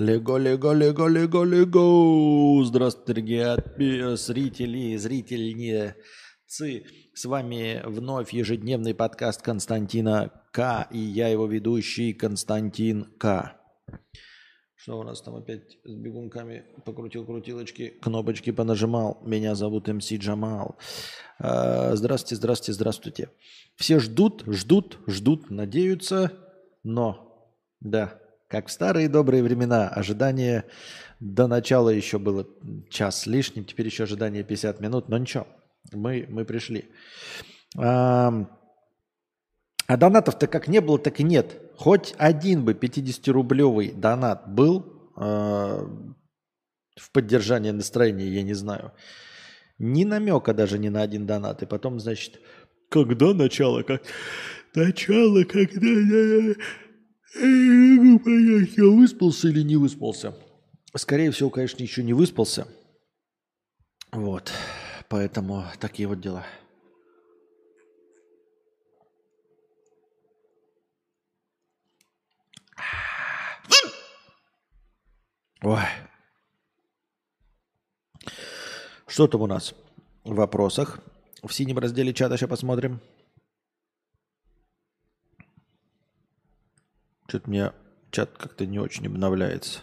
Лего, лего, лего, лего, лего. Здравствуйте, дорогие зрители, зрительницы. С вами вновь ежедневный подкаст Константина К. И я его ведущий Константин К. Что у нас там опять с бегунками? Покрутил крутилочки, кнопочки понажимал. Меня зовут МС Джамал. А, здравствуйте, здравствуйте, здравствуйте. Все ждут, ждут, ждут, надеются, но, да, как в старые добрые времена, ожидание до начала еще было час с лишним, теперь еще ожидание 50 минут, но ничего, мы, мы пришли. А, а донатов-то как не было, так и нет. Хоть один бы 50-рублевый донат был э, в поддержание настроения, я не знаю. Ни намека даже ни на один донат. И потом, значит, когда начало, как... Начало, когда... Могу понять, я выспался или не выспался. Скорее всего, конечно, еще не выспался. Вот. Поэтому такие вот дела. Ой. Что там у нас в вопросах? В синем разделе чата сейчас посмотрим. Что-то мне чат как-то не очень обновляется.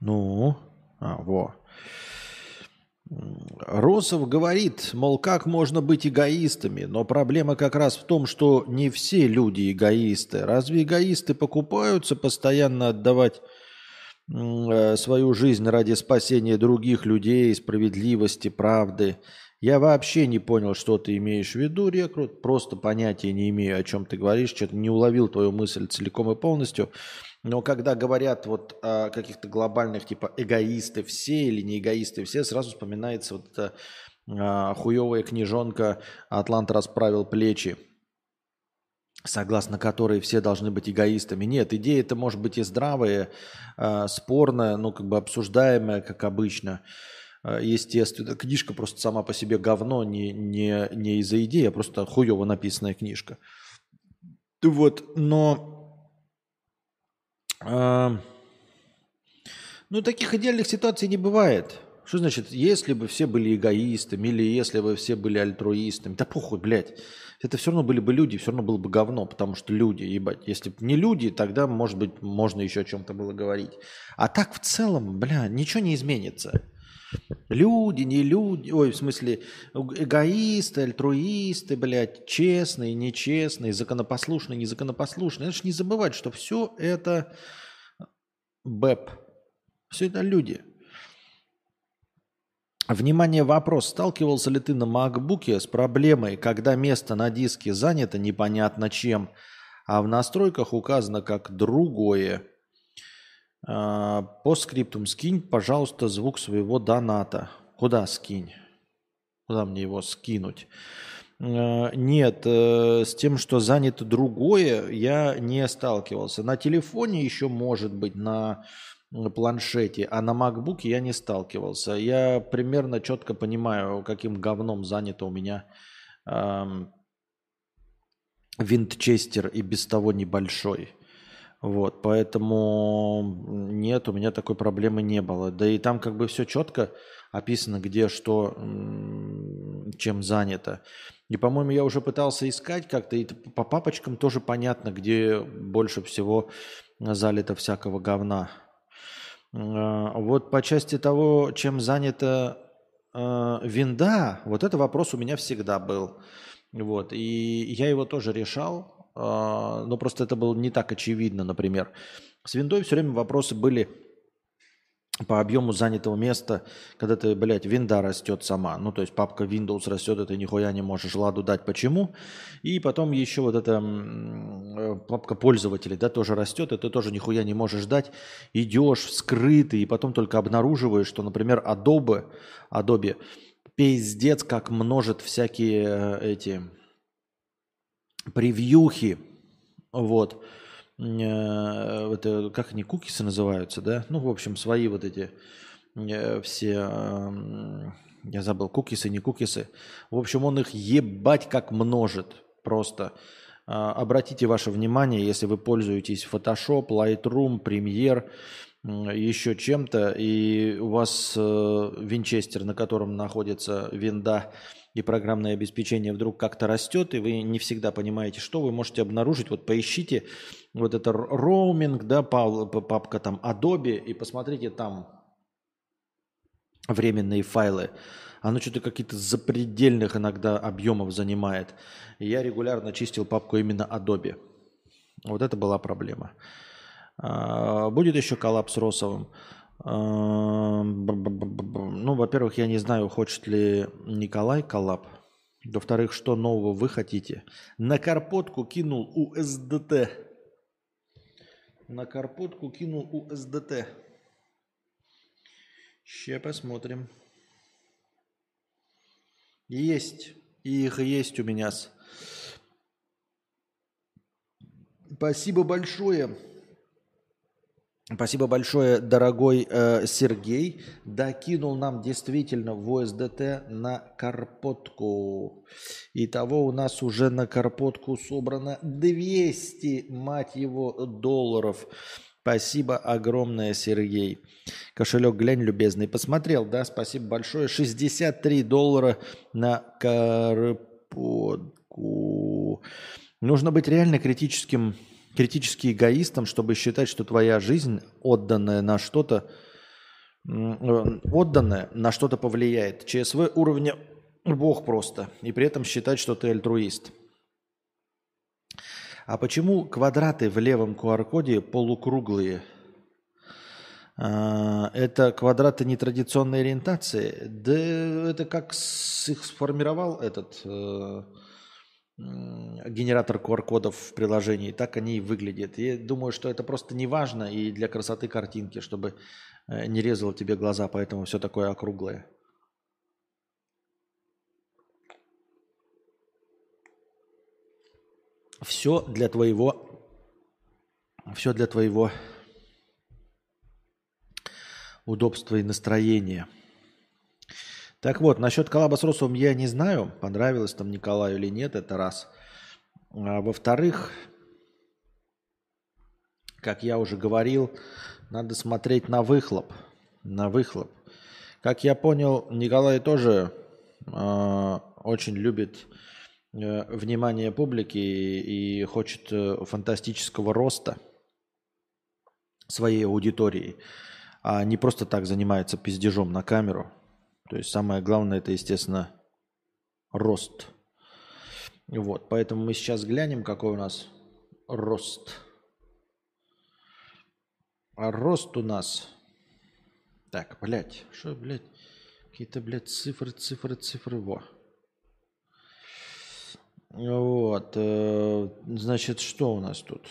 Ну, а, во. Росов говорит, мол, как можно быть эгоистами, но проблема как раз в том, что не все люди эгоисты. Разве эгоисты покупаются постоянно отдавать э, свою жизнь ради спасения других людей, справедливости, правды? Я вообще не понял, что ты имеешь в виду, рекрут. Просто понятия не имею, о чем ты говоришь. Что-то не уловил твою мысль целиком и полностью. Но когда говорят вот о каких-то глобальных, типа эгоисты все или не эгоисты все, сразу вспоминается вот эта а, хуевая книжонка «Атлант расправил плечи», согласно которой все должны быть эгоистами. Нет, идея это может быть и здравая, а, спорная, ну как бы обсуждаемая, как обычно – естественно. Книжка просто сама по себе говно, не, не, не из-за идеи, а просто хуево написанная книжка. Вот, но... Э, ну, таких идеальных ситуаций не бывает. Что значит, если бы все были эгоистами или если бы все были альтруистами? Да похуй, блядь. Это все равно были бы люди, все равно было бы говно, потому что люди, ебать. Если бы не люди, тогда, может быть, можно еще о чем-то было говорить. А так в целом, бля, ничего не изменится. Люди, не люди, ой, в смысле, эгоисты, альтруисты, блядь, честные, нечестные, законопослушные, незаконопослушные. Надо же не забывать, что все это БЭП. Все это люди. Внимание, вопрос. Сталкивался ли ты на макбуке с проблемой, когда место на диске занято непонятно чем, а в настройках указано как другое? А, по скриптум скинь, пожалуйста, звук своего доната. Куда скинь? Куда мне его скинуть? А, нет, э, с тем, что занято другое, я не сталкивался. На телефоне еще может быть, на планшете, а на MacBook я не сталкивался. Я примерно четко понимаю, каким говном занято у меня винтчестер и без того небольшой. Вот, поэтому нет, у меня такой проблемы не было. Да и там как бы все четко описано, где что, чем занято. И, по-моему, я уже пытался искать как-то, и по папочкам тоже понятно, где больше всего залито всякого говна. А, вот по части того, чем занята э, винда, вот это вопрос у меня всегда был. Вот, и я его тоже решал, а, но просто это было не так очевидно, например. С виндой все время вопросы были по объему занятого места, когда ты, блядь, винда растет сама. Ну, то есть папка Windows растет, и ты нихуя не можешь ладу дать. Почему? И потом еще вот эта э, папка пользователей, да, тоже растет, и ты тоже нихуя не можешь дать. Идешь скрытый, и потом только обнаруживаешь, что, например, Adobe, Adobe пиздец как множит всякие э, эти превьюхи, вот, э, это, как они, кукисы называются, да? Ну, в общем, свои вот эти э, все, э, я забыл, кукисы, не кукисы. В общем, он их ебать как множит просто. Обратите ваше внимание, если вы пользуетесь Photoshop, Lightroom, Premiere, еще чем-то, и у вас э, винчестер, на котором находится винда и программное обеспечение вдруг как-то растет, и вы не всегда понимаете, что вы можете обнаружить. Вот поищите вот это роуминг, да, папка там Adobe, и посмотрите там временные файлы. Оно что-то какие-то запредельных иногда объемов занимает. Я регулярно чистил папку именно Adobe. Вот это была проблема. А, будет еще коллапс с Росовым. Ну, во-первых, я не знаю, хочет ли Николай коллап. Во-вторых, что нового вы хотите? На карпотку кинул УСДТ. На карпотку кинул УСДТ. Сейчас посмотрим. Есть. Их есть у меня. Спасибо большое. Спасибо большое, дорогой э, Сергей. Докинул нам действительно в ОСДТ на карпотку. Итого у нас уже на карпотку собрано 200, мать его, долларов. Спасибо огромное, Сергей. Кошелек глянь, любезный. Посмотрел, да? Спасибо большое. 63 доллара на карпотку. Нужно быть реально критическим критически эгоистом, чтобы считать, что твоя жизнь, отданная на что-то, отданная на что-то повлияет. ЧСВ уровня Бог просто. И при этом считать, что ты альтруист. А почему квадраты в левом QR-коде полукруглые? А, это квадраты нетрадиционной ориентации? Да это как их сформировал этот э, генератор QR-кодов в приложении, так они и выглядят. Я думаю, что это просто не важно и для красоты картинки, чтобы э, не резало тебе глаза, поэтому все такое округлое. Все для твоего, все для твоего удобства и настроения – так вот, насчет коллаба с Росовым я не знаю, понравилось там Николаю или нет, это раз. А, во-вторых, как я уже говорил, надо смотреть на выхлоп. На выхлоп. Как я понял, Николай тоже э, очень любит э, внимание публики и, и хочет э, фантастического роста своей аудитории, а не просто так занимается пиздежом на камеру. То есть самое главное это, естественно, рост. Вот, поэтому мы сейчас глянем, какой у нас рост. А рост у нас... Так, блядь, что, блядь? Какие-то, блядь, цифры, цифры, цифры, во. Вот, э, значит, что у нас тут?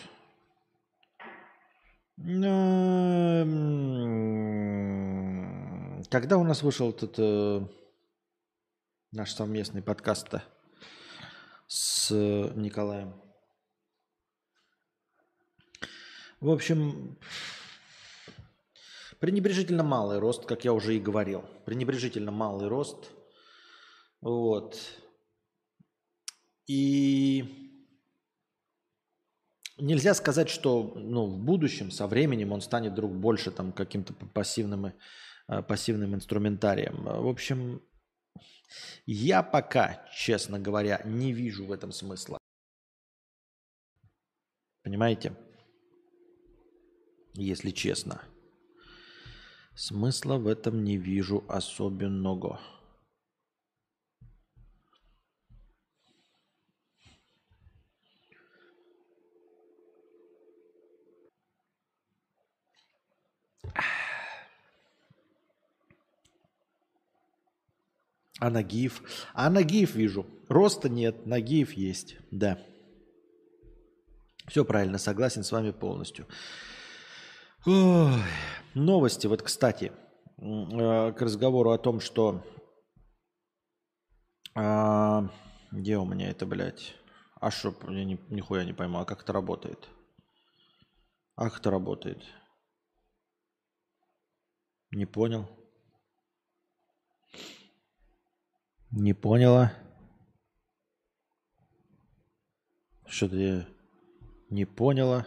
Когда у нас вышел этот э, наш совместный подкаст-то с э, Николаем? В общем, пренебрежительно малый рост, как я уже и говорил. Пренебрежительно малый рост. Вот. И нельзя сказать, что ну, в будущем, со временем он станет вдруг больше там каким-то пассивным Э, пассивным инструментарием. В общем, я пока, честно говоря, не вижу в этом смысла. Понимаете? Если честно. Смысла в этом не вижу особенного. А Нагиев? А Нагиев вижу. Роста нет, Нагиев есть. Да. Все правильно, согласен с вами полностью. Ой. Новости. Вот, кстати, э, к разговору о том, что... А, где у меня это, блядь? А что, я ни, нихуя не пойму, а как это работает? А как это работает? Не понял. Не поняла. Что ты не поняла?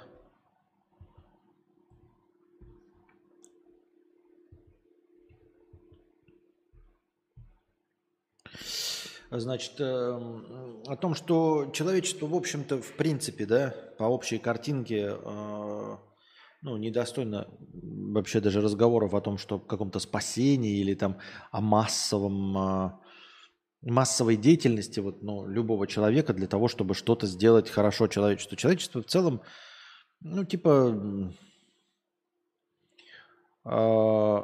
Значит, эм, о том, что человечество, в общем-то, в принципе, да, по общей картинке, э, ну, недостойно вообще даже разговоров о том, что каком-то спасении или там о массовом э, массовой деятельности вот, ну, любого человека для того, чтобы что-то сделать хорошо человечеству. Человечество в целом, ну, типа, э,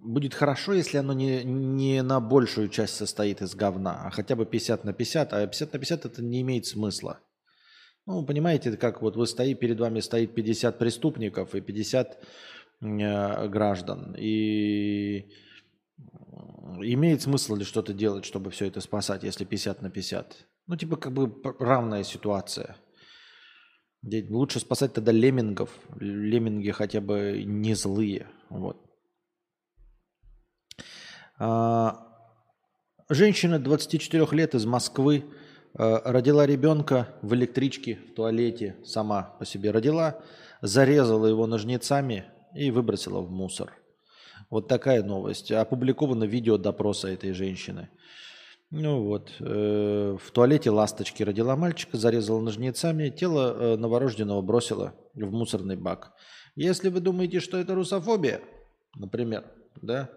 будет хорошо, если оно не, не на большую часть состоит из говна, а хотя бы 50 на 50, а 50 на 50 это не имеет смысла. Ну, понимаете, как вот вы стоите, перед вами стоит 50 преступников и 50 э, граждан. И имеет смысл ли что-то делать, чтобы все это спасать, если 50 на 50? Ну, типа, как бы равная ситуация. Лучше спасать тогда леммингов. Лемминги хотя бы не злые. Вот. А, женщина 24 лет из Москвы э, родила ребенка в электричке, в туалете, сама по себе родила, зарезала его ножницами и выбросила в мусор. Вот такая новость. Опубликовано видео допроса этой женщины. Ну вот, э, в туалете ласточки родила мальчика, зарезала ножницами, тело э, новорожденного бросила в мусорный бак. Если вы думаете, что это русофобия, например, да,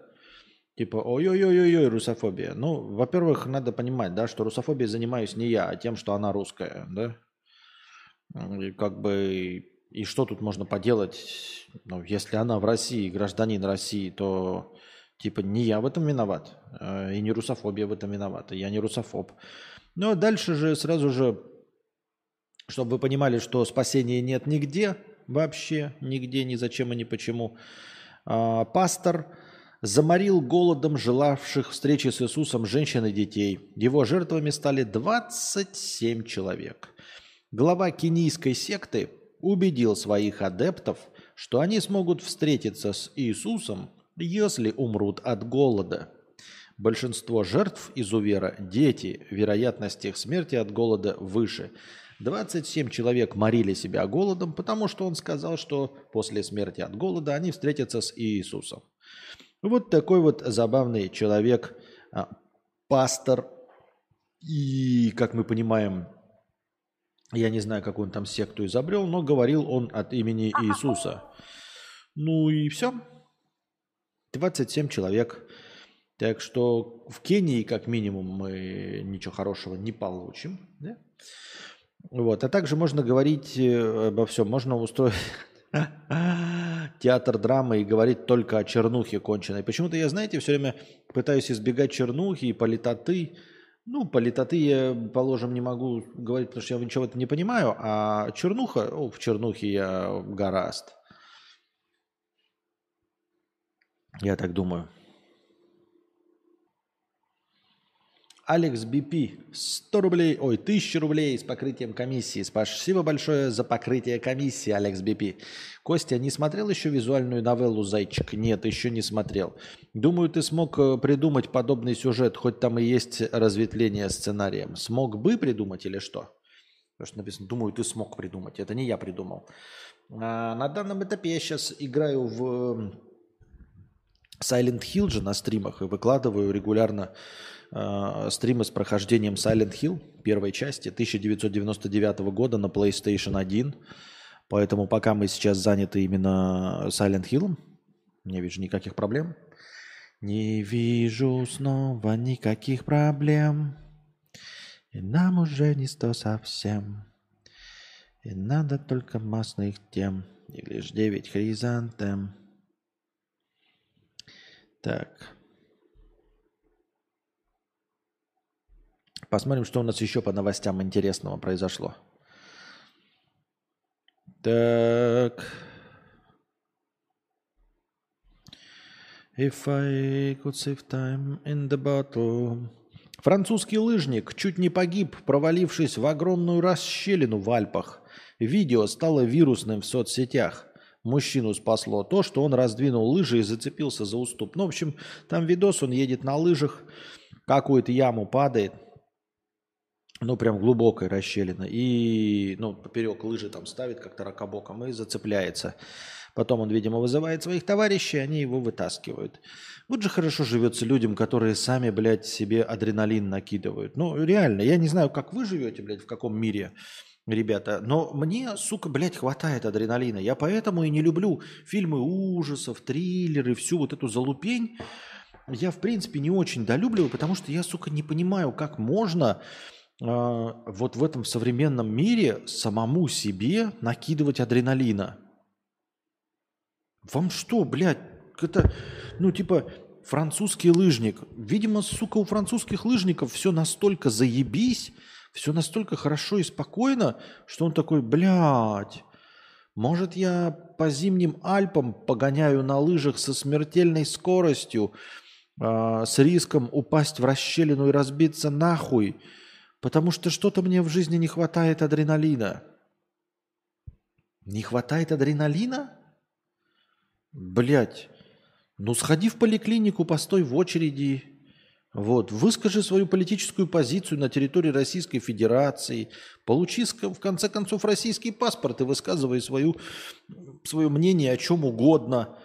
Типа, ой-ой-ой-ой, русофобия. Ну, во-первых, надо понимать, да, что русофобией занимаюсь не я, а тем, что она русская, да. И как бы, и что тут можно поделать, ну, если она в России, гражданин России, то типа не я в этом виноват, э, и не русофобия в этом виновата, я не русофоб. А дальше же сразу же, чтобы вы понимали, что спасения нет нигде, вообще, нигде, ни зачем и ни почему. А, пастор заморил голодом желавших встречи с Иисусом женщин и детей. Его жертвами стали 27 человек. Глава кенийской секты убедил своих адептов, что они смогут встретиться с Иисусом, если умрут от голода. Большинство жертв изувера – дети, вероятность их смерти от голода выше. 27 человек морили себя голодом, потому что он сказал, что после смерти от голода они встретятся с Иисусом. Вот такой вот забавный человек, а, пастор. И, как мы понимаем, я не знаю, какую он там секту изобрел, но говорил он от имени Иисуса. Ну и все. 27 человек. Так что в Кении, как минимум, мы ничего хорошего не получим. Да? Вот. А также можно говорить э, обо всем. Можно устроить театр драмы и говорить только о чернухе конченой. Почему-то я, знаете, все время пытаюсь избегать чернухи и политоты. Ну, политоты положим, не могу говорить, потому что я ничего в этом не понимаю, а чернуха, о, в чернухе я гораст. Я так думаю. Алекс БП, 100 рублей, ой, 1000 рублей с покрытием комиссии. Спасибо большое за покрытие комиссии, Алекс БП. Костя, не смотрел еще визуальную новеллу «Зайчик»? Нет, еще не смотрел. Думаю, ты смог э, придумать подобный сюжет, хоть там и есть разветвление сценарием. Смог бы придумать или что? Потому что написано, думаю, ты смог придумать. Это не я придумал. А, на данном этапе я сейчас играю в Silent Hill же на стримах и выкладываю регулярно э, стримы с прохождением Silent Hill первой части 1999 года на PlayStation 1. Поэтому пока мы сейчас заняты именно Silent Hill, не вижу никаких проблем. Не вижу снова никаких проблем. И нам уже не сто совсем. И надо только массных тем. И лишь девять хризантем. Так. Посмотрим, что у нас еще по новостям интересного произошло. Так. If I could save time in the bottle. Французский лыжник чуть не погиб, провалившись в огромную расщелину в Альпах. Видео стало вирусным в соцсетях. Мужчину спасло то, что он раздвинул лыжи и зацепился за уступ. Ну, в общем, там видос, он едет на лыжах, какую-то яму падает, ну, прям глубокой расщелина, и, ну, поперек лыжи там ставит как-то ракобоком и зацепляется. Потом он, видимо, вызывает своих товарищей, они его вытаскивают. Вот же хорошо живется людям, которые сами, блядь, себе адреналин накидывают. Ну, реально, я не знаю, как вы живете, блядь, в каком мире, ребята, но мне, сука, блядь, хватает адреналина. Я поэтому и не люблю фильмы ужасов, триллеры, всю вот эту залупень. Я, в принципе, не очень долюбливаю, потому что я, сука, не понимаю, как можно вот в этом современном мире самому себе накидывать адреналина. Вам что, блядь, это, ну, типа, французский лыжник. Видимо, сука, у французских лыжников все настолько заебись, все настолько хорошо и спокойно, что он такой, блядь, может, я по зимним Альпам погоняю на лыжах со смертельной скоростью, э, с риском упасть в расщелину и разбиться нахуй, потому что что-то мне в жизни не хватает адреналина. Не хватает адреналина? Блять, ну сходи в поликлинику, постой в очереди. Вот, выскажи свою политическую позицию на территории Российской Федерации, получи в конце концов российский паспорт и высказывай свою, свое мнение о чем угодно.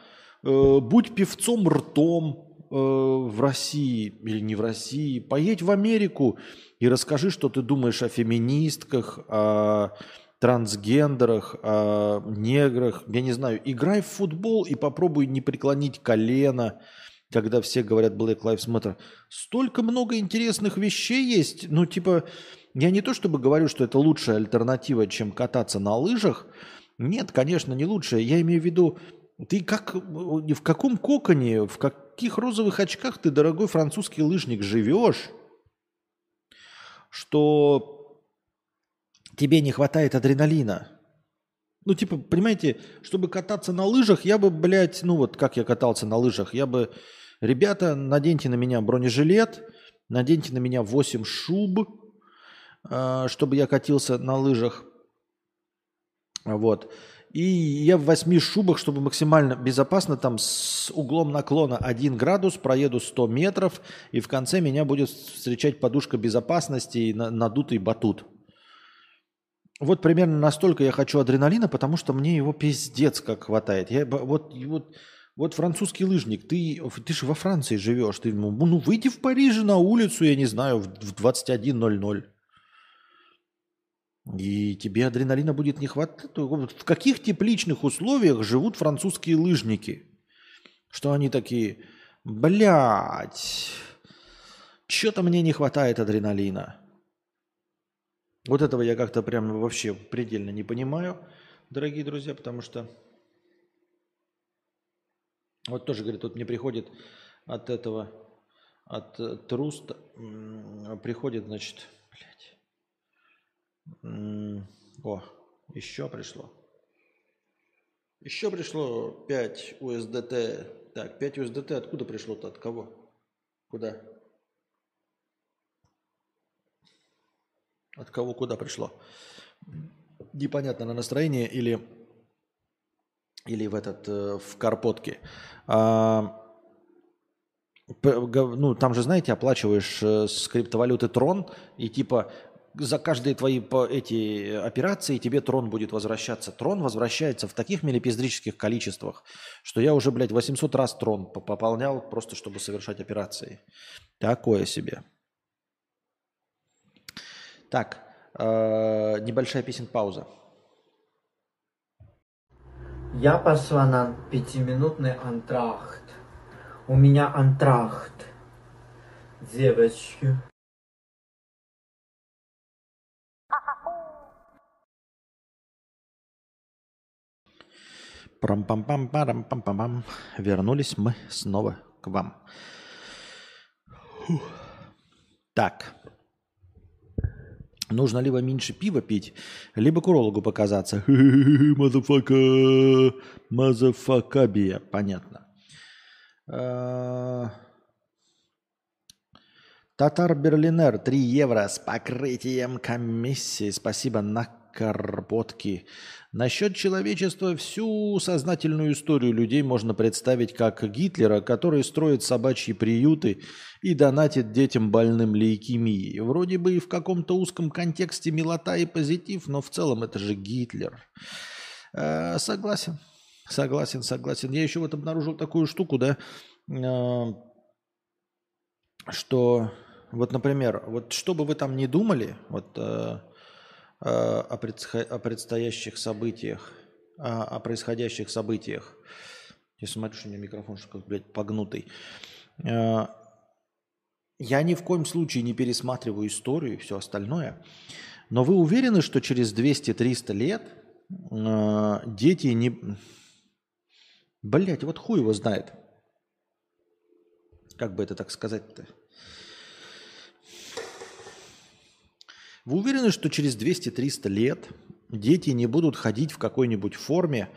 Э, будь певцом ртом э, в России или не в России, поедь в Америку и расскажи, что ты думаешь о феминистках, о трансгендерах, о неграх, я не знаю, играй в футбол и попробуй не преклонить колено, когда все говорят Black Lives Matter. Столько много интересных вещей есть. Ну, типа, я не то чтобы говорю, что это лучшая альтернатива, чем кататься на лыжах. Нет, конечно, не лучшая. Я имею в виду, ты как, в каком коконе, в каких розовых очках ты, дорогой французский лыжник, живешь, что тебе не хватает адреналина. Ну, типа, понимаете, чтобы кататься на лыжах, я бы, блядь, ну вот как я катался на лыжах, я бы, ребята, наденьте на меня бронежилет, наденьте на меня 8 шуб, а, чтобы я катился на лыжах. Вот. И я в 8 шубах, чтобы максимально безопасно, там с углом наклона 1 градус, проеду 100 метров, и в конце меня будет встречать подушка безопасности и надутый батут. Вот примерно настолько я хочу адреналина, потому что мне его пиздец как хватает. Я, вот, вот, вот французский лыжник, ты, ты же во Франции живешь, ты, ну, ну выйди в Париже на улицу, я не знаю, в 21.00. И тебе адреналина будет не хватать. В каких тепличных условиях живут французские лыжники? Что они такие, блядь, что-то мне не хватает адреналина. Вот этого я как-то прям вообще предельно не понимаю, дорогие друзья, потому что вот тоже, говорит, тут мне приходит от этого, от э, Труста, приходит, значит, блядь, о, еще пришло. Еще пришло 5 USDT. Так, 5 USDT откуда пришло-то? От кого? Куда? От кого куда пришло? Непонятно, на настроение или, или в этот, э, в карпотке. А, ну, там же, знаете, оплачиваешь э, с криптовалюты трон, и типа за каждые твои эти операции тебе трон будет возвращаться. Трон возвращается в таких милипиздрических количествах, что я уже, блядь, 800 раз трон пополнял просто, чтобы совершать операции. Такое себе. Так, э, небольшая песен пауза. Я пошла на пятиминутный антрахт. У меня антрахт. Девочки. Прам пам пам парам пам пам пам Вернулись мы снова к вам. Фух. Так. Нужно либо меньше пива пить, либо к урологу показаться. Мазафака, мазафакабия. Понятно. А, Татар Берлинер 3 евро с покрытием комиссии. Спасибо на карпотки. Насчет человечества всю сознательную историю людей можно представить как Гитлера, который строит собачьи приюты и донатит детям больным лейкемией. Вроде бы и в каком-то узком контексте милота и позитив, но в целом это же Гитлер. Э, согласен. Согласен, согласен. Я еще вот обнаружил такую штуку, да, э, что вот, например, вот что бы вы там ни думали вот, э, о, предсхо- о предстоящих событиях, о, о происходящих событиях, я смотрю, что у меня микрофон, что блядь, погнутый. Э, я ни в коем случае не пересматриваю историю и все остальное. Но вы уверены, что через 200-300 лет э, дети не... Блять, вот хуй его знает. Как бы это так сказать-то? Вы уверены, что через 200-300 лет дети не будут ходить в какой-нибудь форме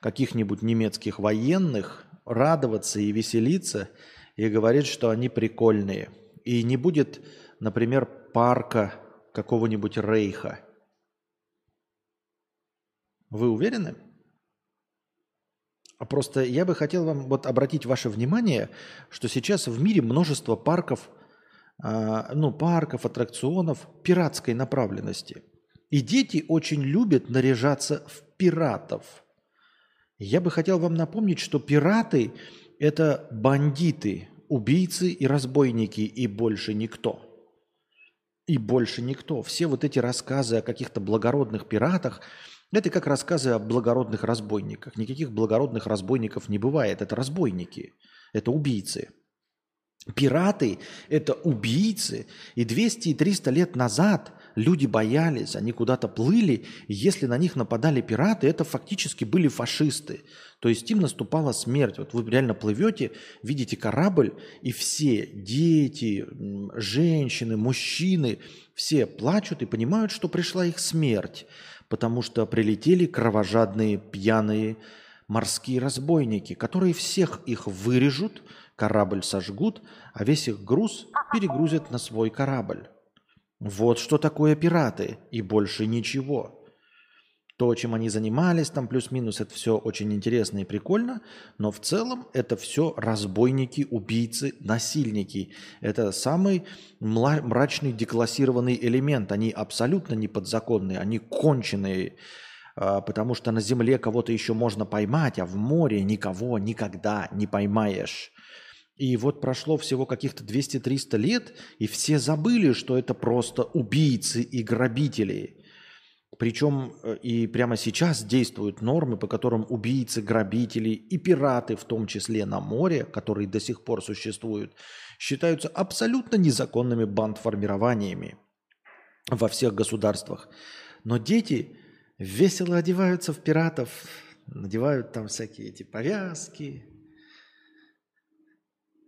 каких-нибудь немецких военных, радоваться и веселиться, и говорить, что они прикольные – и не будет, например, парка какого-нибудь рейха. Вы уверены? А просто я бы хотел вам вот обратить ваше внимание, что сейчас в мире множество парков, ну, парков, аттракционов пиратской направленности. И дети очень любят наряжаться в пиратов. Я бы хотел вам напомнить, что пираты – это бандиты, убийцы и разбойники, и больше никто. И больше никто. Все вот эти рассказы о каких-то благородных пиратах, это как рассказы о благородных разбойниках. Никаких благородных разбойников не бывает. Это разбойники, это убийцы. Пираты – это убийцы. И 200 и 300 лет назад люди боялись, они куда-то плыли. И если на них нападали пираты, это фактически были фашисты. То есть им наступала смерть. Вот вы реально плывете, видите корабль, и все дети, женщины, мужчины, все плачут и понимают, что пришла их смерть. Потому что прилетели кровожадные, пьяные морские разбойники, которые всех их вырежут – корабль сожгут, а весь их груз перегрузят на свой корабль. Вот что такое пираты, и больше ничего. То, чем они занимались, там плюс-минус, это все очень интересно и прикольно, но в целом это все разбойники, убийцы, насильники. Это самый мрачный деклассированный элемент. Они абсолютно не подзаконные, они конченые, а, потому что на земле кого-то еще можно поймать, а в море никого никогда не поймаешь. И вот прошло всего каких-то 200-300 лет, и все забыли, что это просто убийцы и грабители. Причем э, и прямо сейчас действуют нормы, по которым убийцы, грабители и пираты, в том числе на море, которые до сих пор существуют, считаются абсолютно незаконными бандформированиями во всех государствах. Но дети весело одеваются в пиратов, надевают там всякие эти повязки,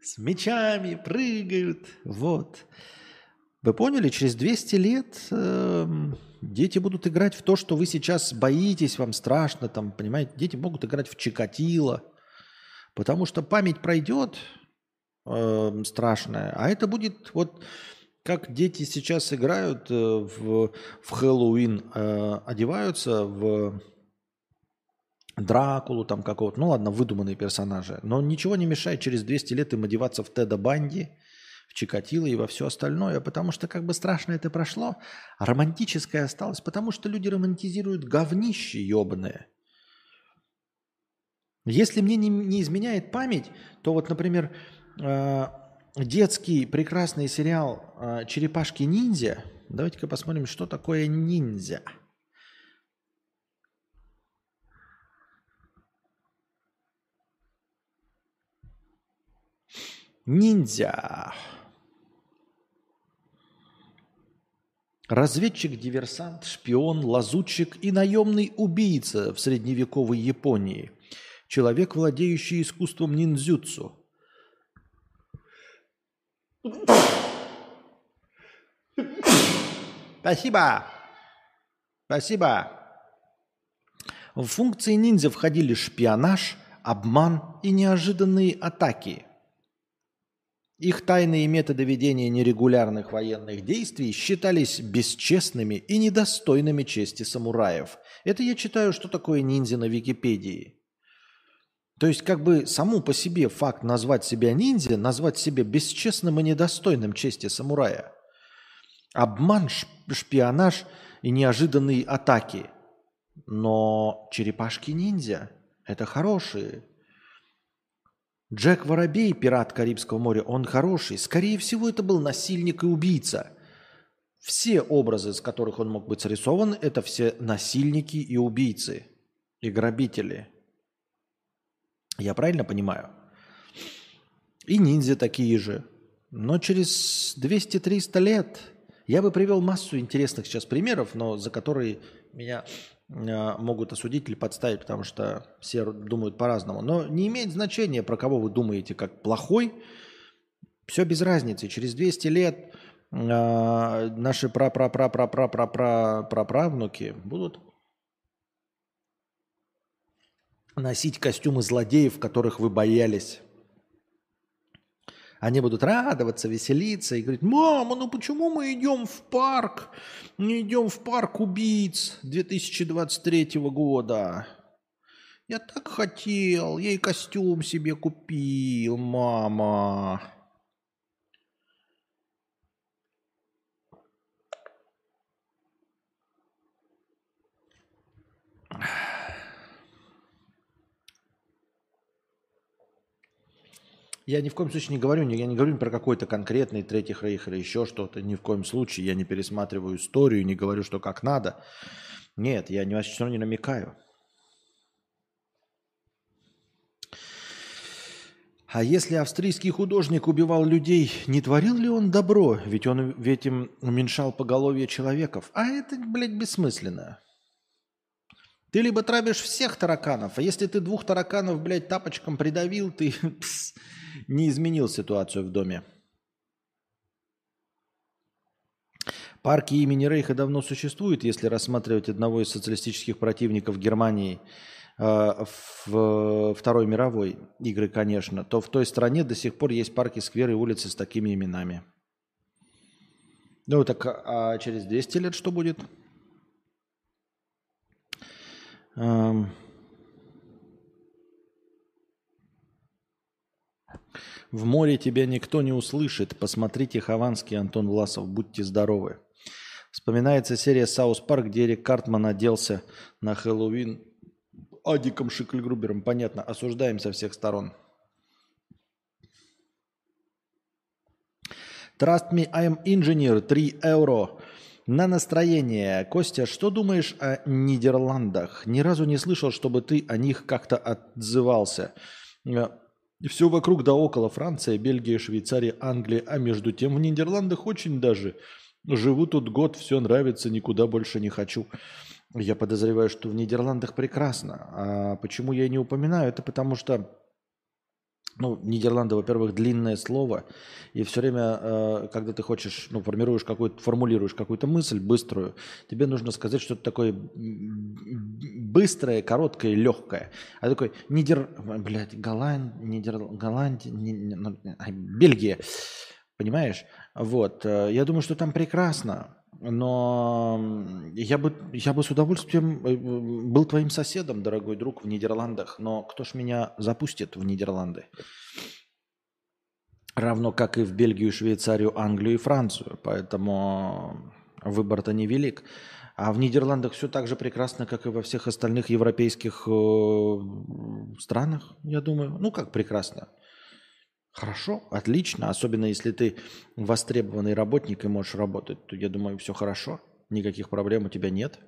с мечами прыгают. Вот. Вы поняли, через 200 лет э, дети будут играть в то, что вы сейчас боитесь, вам страшно, там, понимаете, дети могут играть в Чикатило, потому что память пройдет э, страшная, а это будет вот как дети сейчас играют э, в, в Хэллоуин, э, одеваются в Дракулу там какого-то. Ну ладно, выдуманные персонажи. Но ничего не мешает через 200 лет им одеваться в Теда Банди, в Чикатило и во все остальное, потому что как бы страшно это прошло, а романтическое осталось, потому что люди романтизируют говнище ебаное. Если мне не, не изменяет память, то вот, например, э, детский прекрасный сериал э, «Черепашки-ниндзя», давайте-ка посмотрим, что такое ниндзя – Ниндзя. Разведчик, диверсант, шпион, лазутчик и наемный убийца в средневековой Японии. Человек, владеющий искусством ниндзюцу. Спасибо. Спасибо. В функции ниндзя входили шпионаж, обман и неожиданные атаки – их тайные методы ведения нерегулярных военных действий считались бесчестными и недостойными чести самураев. Это я читаю, что такое ниндзя на Википедии. То есть как бы саму по себе факт назвать себя ниндзя, назвать себя бесчестным и недостойным чести самурая. Обман, шпионаж и неожиданные атаки. Но черепашки ниндзя Это хорошие. Джек Воробей, пират Карибского моря, он хороший. Скорее всего, это был насильник и убийца. Все образы, из которых он мог быть срисован, это все насильники и убийцы, и грабители. Я правильно понимаю? И ниндзя такие же. Но через 200-300 лет я бы привел массу интересных сейчас примеров, но за которые меня могут осудить или подставить, потому что все думают по-разному. Но не имеет значения, про кого вы думаете как плохой. Все без разницы. Через 200 лет э, наши пра пра пра пра пра пра пра пра правнуки будут носить костюмы злодеев, которых вы боялись. Они будут радоваться, веселиться и говорить, мама, ну почему мы идем в парк? Не идем в парк убийц 2023 года. Я так хотел, я и костюм себе купил, мама. Я ни в коем случае не говорю, я не говорю про какой-то конкретный Третий Рейх или еще что-то. Ни в коем случае. Я не пересматриваю историю, не говорю, что как надо. Нет, я ни во что не намекаю. А если австрийский художник убивал людей, не творил ли он добро? Ведь он ведь им уменьшал поголовье человеков. А это, блядь, бессмысленно. Ты либо травишь всех тараканов, а если ты двух тараканов, блядь, тапочком придавил, ты пс, не изменил ситуацию в доме. Парки имени Рейха давно существуют, если рассматривать одного из социалистических противников Германии э, в Второй мировой игры, конечно, то в той стране до сих пор есть парки, скверы и улицы с такими именами. Ну так а через 200 лет что будет? В море тебя никто не услышит. Посмотрите Хованский, Антон Власов. Будьте здоровы. Вспоминается серия «Саус Парк», где Эрик Картман оделся на Хэллоуин Адиком Шикльгрубером. Понятно, осуждаем со всех сторон. Trust me, I'm engineer. 3 евро. На настроение. Костя, что думаешь о Нидерландах? Ни разу не слышал, чтобы ты о них как-то отзывался. И все вокруг да около Франция, Бельгия, Швейцария, Англия. А между тем в Нидерландах очень даже. Живу тут год, все нравится, никуда больше не хочу. Я подозреваю, что в Нидерландах прекрасно. А почему я не упоминаю? Это потому что ну, Нидерланды, во-первых, длинное слово, и все время, э, когда ты хочешь, ну, формируешь какую-то, формулируешь какую-то мысль быструю, тебе нужно сказать что-то такое быстрое, короткое, легкое. А такой Нидер, блядь, Голланд, Нидер, Голландия, Бельгия, понимаешь? Вот, э, я думаю, что там прекрасно. Но я бы, я бы с удовольствием э, был твоим соседом, дорогой друг, в Нидерландах. Но кто ж меня запустит в Нидерланды? Равно как и в Бельгию, Швейцарию, Англию и Францию. Поэтому выбор-то невелик. А в Нидерландах все так же прекрасно, как и во всех остальных европейских э, странах, я думаю. Ну как прекрасно? Хорошо, отлично. Особенно если ты востребованный работник и можешь работать, то я думаю, все хорошо. Никаких проблем у тебя нет.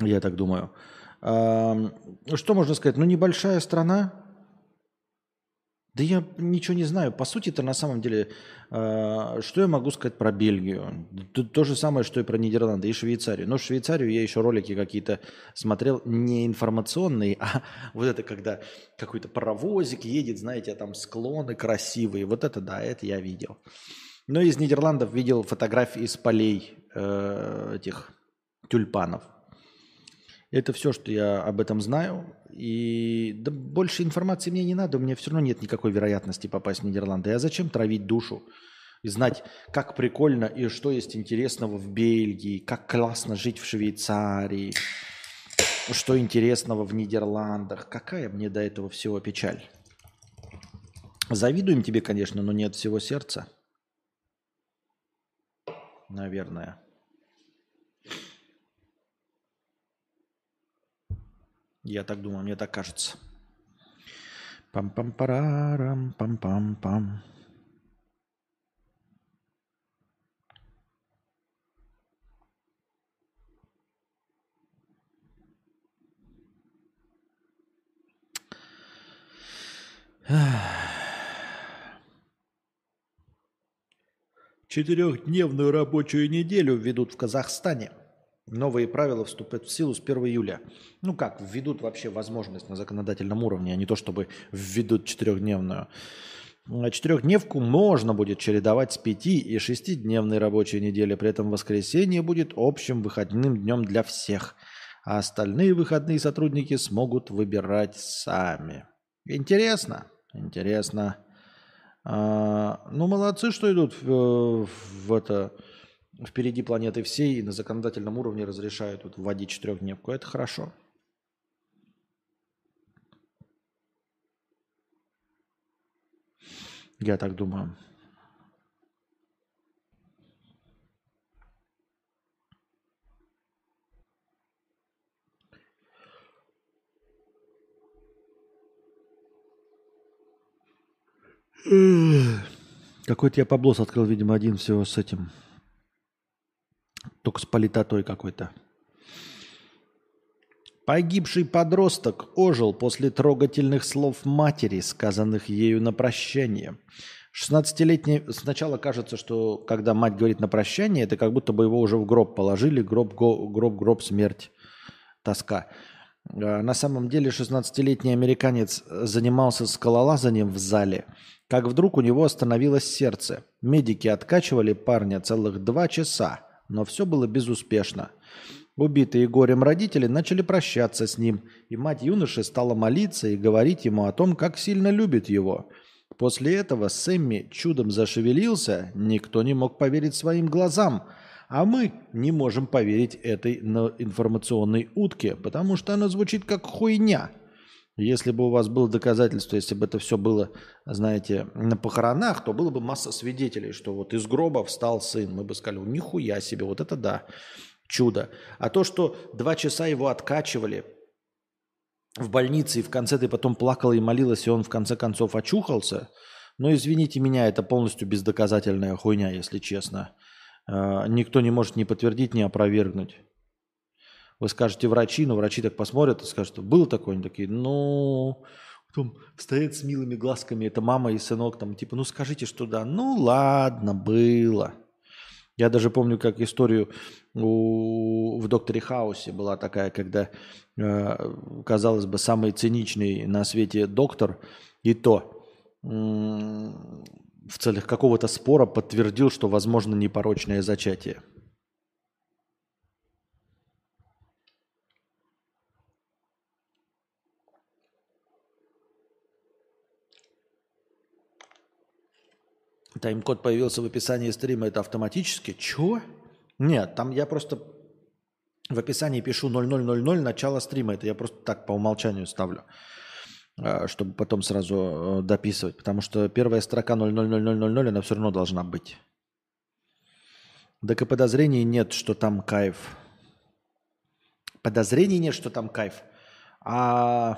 Я так думаю. Что можно сказать? Ну, небольшая страна, да я ничего не знаю. По сути это на самом деле, э, что я могу сказать про Бельгию? То, то же самое, что и про Нидерланды и Швейцарию. Но Швейцарию я еще ролики какие-то смотрел, не информационные, а вот это когда какой-то паровозик едет, знаете, а там склоны красивые. Вот это да, это я видел. Но из Нидерландов видел фотографии из полей э, этих тюльпанов. Это все, что я об этом знаю. И да, больше информации мне не надо, у меня все равно нет никакой вероятности попасть в Нидерланды. А зачем травить душу? И знать, как прикольно и что есть интересного в Бельгии, как классно жить в Швейцарии, что интересного в Нидерландах. Какая мне до этого всего печаль? Завидуем тебе, конечно, но нет всего сердца. Наверное. Я так думаю, мне так кажется. Пам-пам-парарам, пам-пам-пам. Четырехдневную рабочую неделю введут в Казахстане. Новые правила вступят в силу с 1 июля. Ну как, введут вообще возможность на законодательном уровне, а не то, чтобы введут четырехдневную. А Четырехдневку можно будет чередовать с пяти и шестидневной рабочей недели. При этом воскресенье будет общим выходным днем для всех. А остальные выходные сотрудники смогут выбирать сами. Интересно? Интересно. А, ну, молодцы, что идут в, в это впереди планеты всей и на законодательном уровне разрешают вот, вводить четырехдневку. Это хорошо. Я так думаю. Какой-то я поблос открыл, видимо, один всего с этим. Только с политотой какой-то. Погибший подросток ожил после трогательных слов матери, сказанных ею на прощание. 16-летний... Сначала кажется, что когда мать говорит на прощание, это как будто бы его уже в гроб положили. Гроб, гроб, гроб, смерть, тоска. А на самом деле 16-летний американец занимался скалолазанием в зале, как вдруг у него остановилось сердце. Медики откачивали парня целых два часа, но все было безуспешно. Убитые горем родители начали прощаться с ним, и мать юноши стала молиться и говорить ему о том, как сильно любит его. После этого Сэмми чудом зашевелился, никто не мог поверить своим глазам, а мы не можем поверить этой информационной утке, потому что она звучит как хуйня. Если бы у вас было доказательство, если бы это все было, знаете, на похоронах, то было бы масса свидетелей, что вот из гроба встал сын. Мы бы сказали, нихуя себе, вот это да чудо. А то, что два часа его откачивали в больнице, и в конце ты потом плакала и молилась, и он в конце концов очухался, ну, извините меня, это полностью бездоказательная хуйня, если честно. А, никто не может ни подтвердить, ни опровергнуть. Вы скажете врачи, но врачи так посмотрят и скажут, был такой, они такие, ну, потом стоят с милыми глазками, это мама и сынок, там, типа, ну скажите, что да, ну ладно, было. Я даже помню, как историю у, в «Докторе Хаусе» была такая, когда, э, казалось бы, самый циничный на свете доктор, и то э, в целях какого-то спора подтвердил, что возможно непорочное зачатие. Тайм-код появился в описании стрима, это автоматически? Чего? Нет, там я просто в описании пишу 0000 начало стрима. Это я просто так по умолчанию ставлю, а, чтобы потом сразу э, дописывать. Потому что первая строка 000000, она все равно должна быть. Так и подозрений нет, что там кайф. Подозрений нет, что там кайф. А,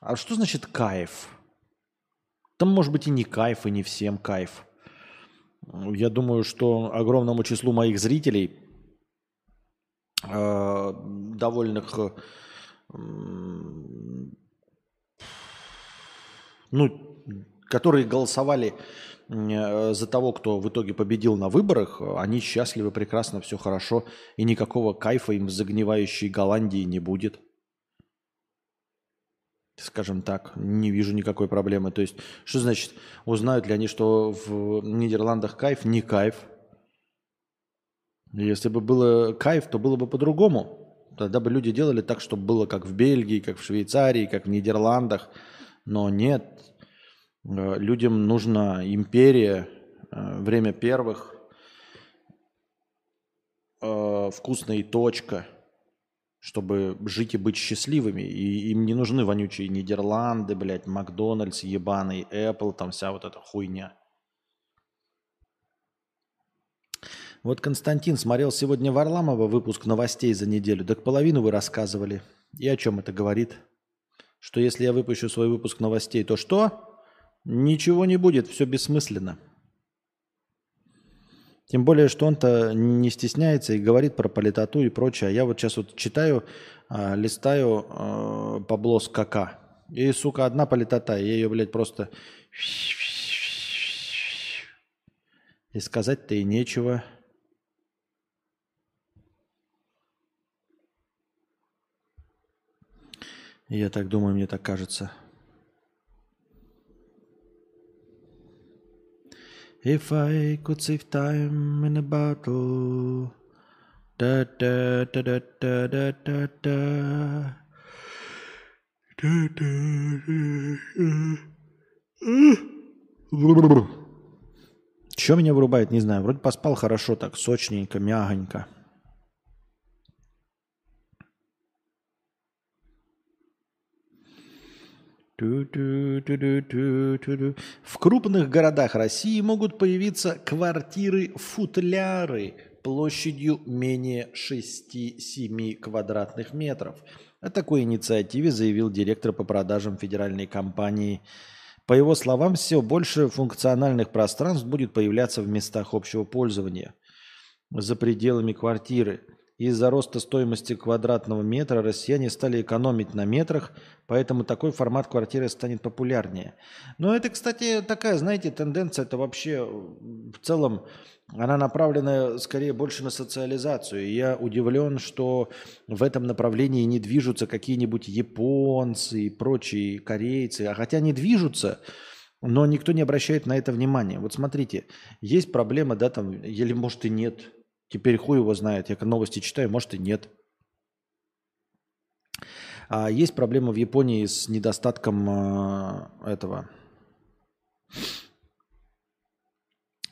а что значит кайф? Там может быть и не кайф, и не всем кайф. Я думаю, что огромному числу моих зрителей, э, довольных, э, ну, которые голосовали э, за того, кто в итоге победил на выборах, они счастливы, прекрасно, все хорошо, и никакого кайфа им в загнивающей Голландии не будет скажем так, не вижу никакой проблемы. То есть, что значит, узнают ли они, что в Нидерландах кайф? Не кайф. Если бы было кайф, то было бы по-другому. Тогда бы люди делали так, чтобы было как в Бельгии, как в Швейцарии, как в Нидерландах. Но нет. Э, людям нужна империя, э, время первых, э, вкусная точка – чтобы жить и быть счастливыми. И им не нужны вонючие Нидерланды, блядь, Макдональдс, ебаный, Apple, там вся вот эта хуйня. Вот Константин смотрел сегодня Варламова выпуск новостей за неделю. Так половину вы рассказывали. И о чем это говорит? Что если я выпущу свой выпуск новостей, то что? Ничего не будет, все бессмысленно. Тем более, что он-то не стесняется и говорит про политоту и прочее. А я вот сейчас вот читаю, э, листаю э, Пабло КК. И, сука, одна политота. Я ее, блядь, просто... И сказать-то и нечего. Я так думаю, мне так кажется. If I could save time in a battle. Че меня вырубает, не знаю. Вроде поспал хорошо так, сочненько, мягонько. В крупных городах России могут появиться квартиры-футляры площадью менее 6-7 квадратных метров. О такой инициативе заявил директор по продажам федеральной компании. По его словам, все больше функциональных пространств будет появляться в местах общего пользования за пределами квартиры – из-за роста стоимости квадратного метра россияне стали экономить на метрах, поэтому такой формат квартиры станет популярнее. Но это, кстати, такая, знаете, тенденция, это вообще в целом, она направлена скорее больше на социализацию. Я удивлен, что в этом направлении не движутся какие-нибудь японцы и прочие корейцы. А хотя не движутся, но никто не обращает на это внимания. Вот смотрите, есть проблема, да, там, или может и нет – Теперь хуй его знает. Я новости читаю, может и нет. А есть проблема в Японии с недостатком э, этого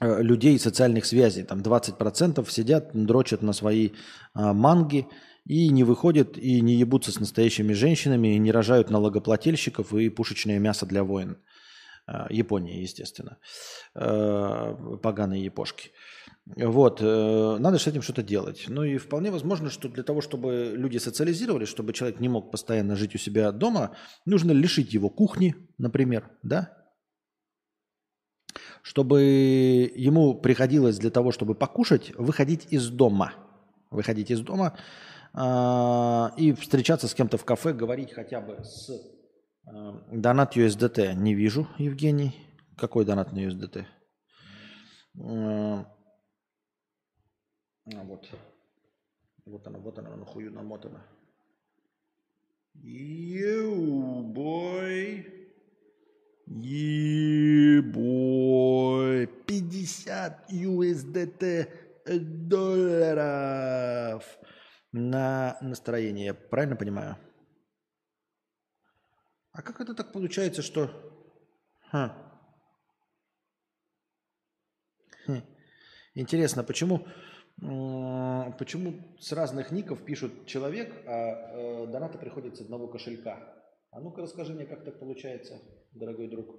э, людей социальных связей. Там 20% сидят, дрочат на свои э, манги и не выходят и не ебутся с настоящими женщинами, и не рожают налогоплательщиков и пушечное мясо для войн. Э, Япония, естественно. Поганые япошки. Вот, э, надо с этим что-то делать. Ну и вполне возможно, что для того, чтобы люди социализировались, чтобы человек не мог постоянно жить у себя дома, нужно лишить его кухни, например, да? Чтобы ему приходилось для того, чтобы покушать, выходить из дома. Выходить из дома э, и встречаться с кем-то в кафе, говорить хотя бы с э, донат USDT. Не вижу, Евгений. Какой донат на USDT? А вот. Вот она, вот она, нахую намотана. You boy. You boy. 50 USDT долларов на настроение. Я правильно понимаю? А как это так получается, что... Ха. Хм. Интересно, почему Почему с разных ников пишут человек, а э, донаты приходят с одного кошелька? А ну-ка расскажи мне, как так получается, дорогой друг.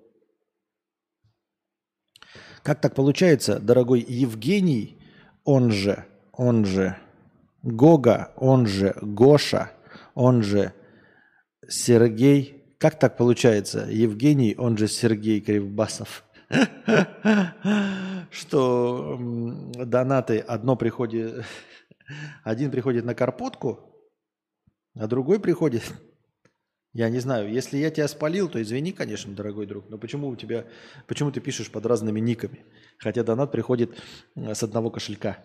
Как так получается, дорогой Евгений, он же, он же Гога, он же Гоша, он же Сергей. Как так получается, Евгений, он же Сергей Кривбасов? что донаты одно приходит, один приходит на карпотку, а другой приходит. Я не знаю, если я тебя спалил, то извини, конечно, дорогой друг, но почему у тебя, почему ты пишешь под разными никами, хотя донат приходит с одного кошелька?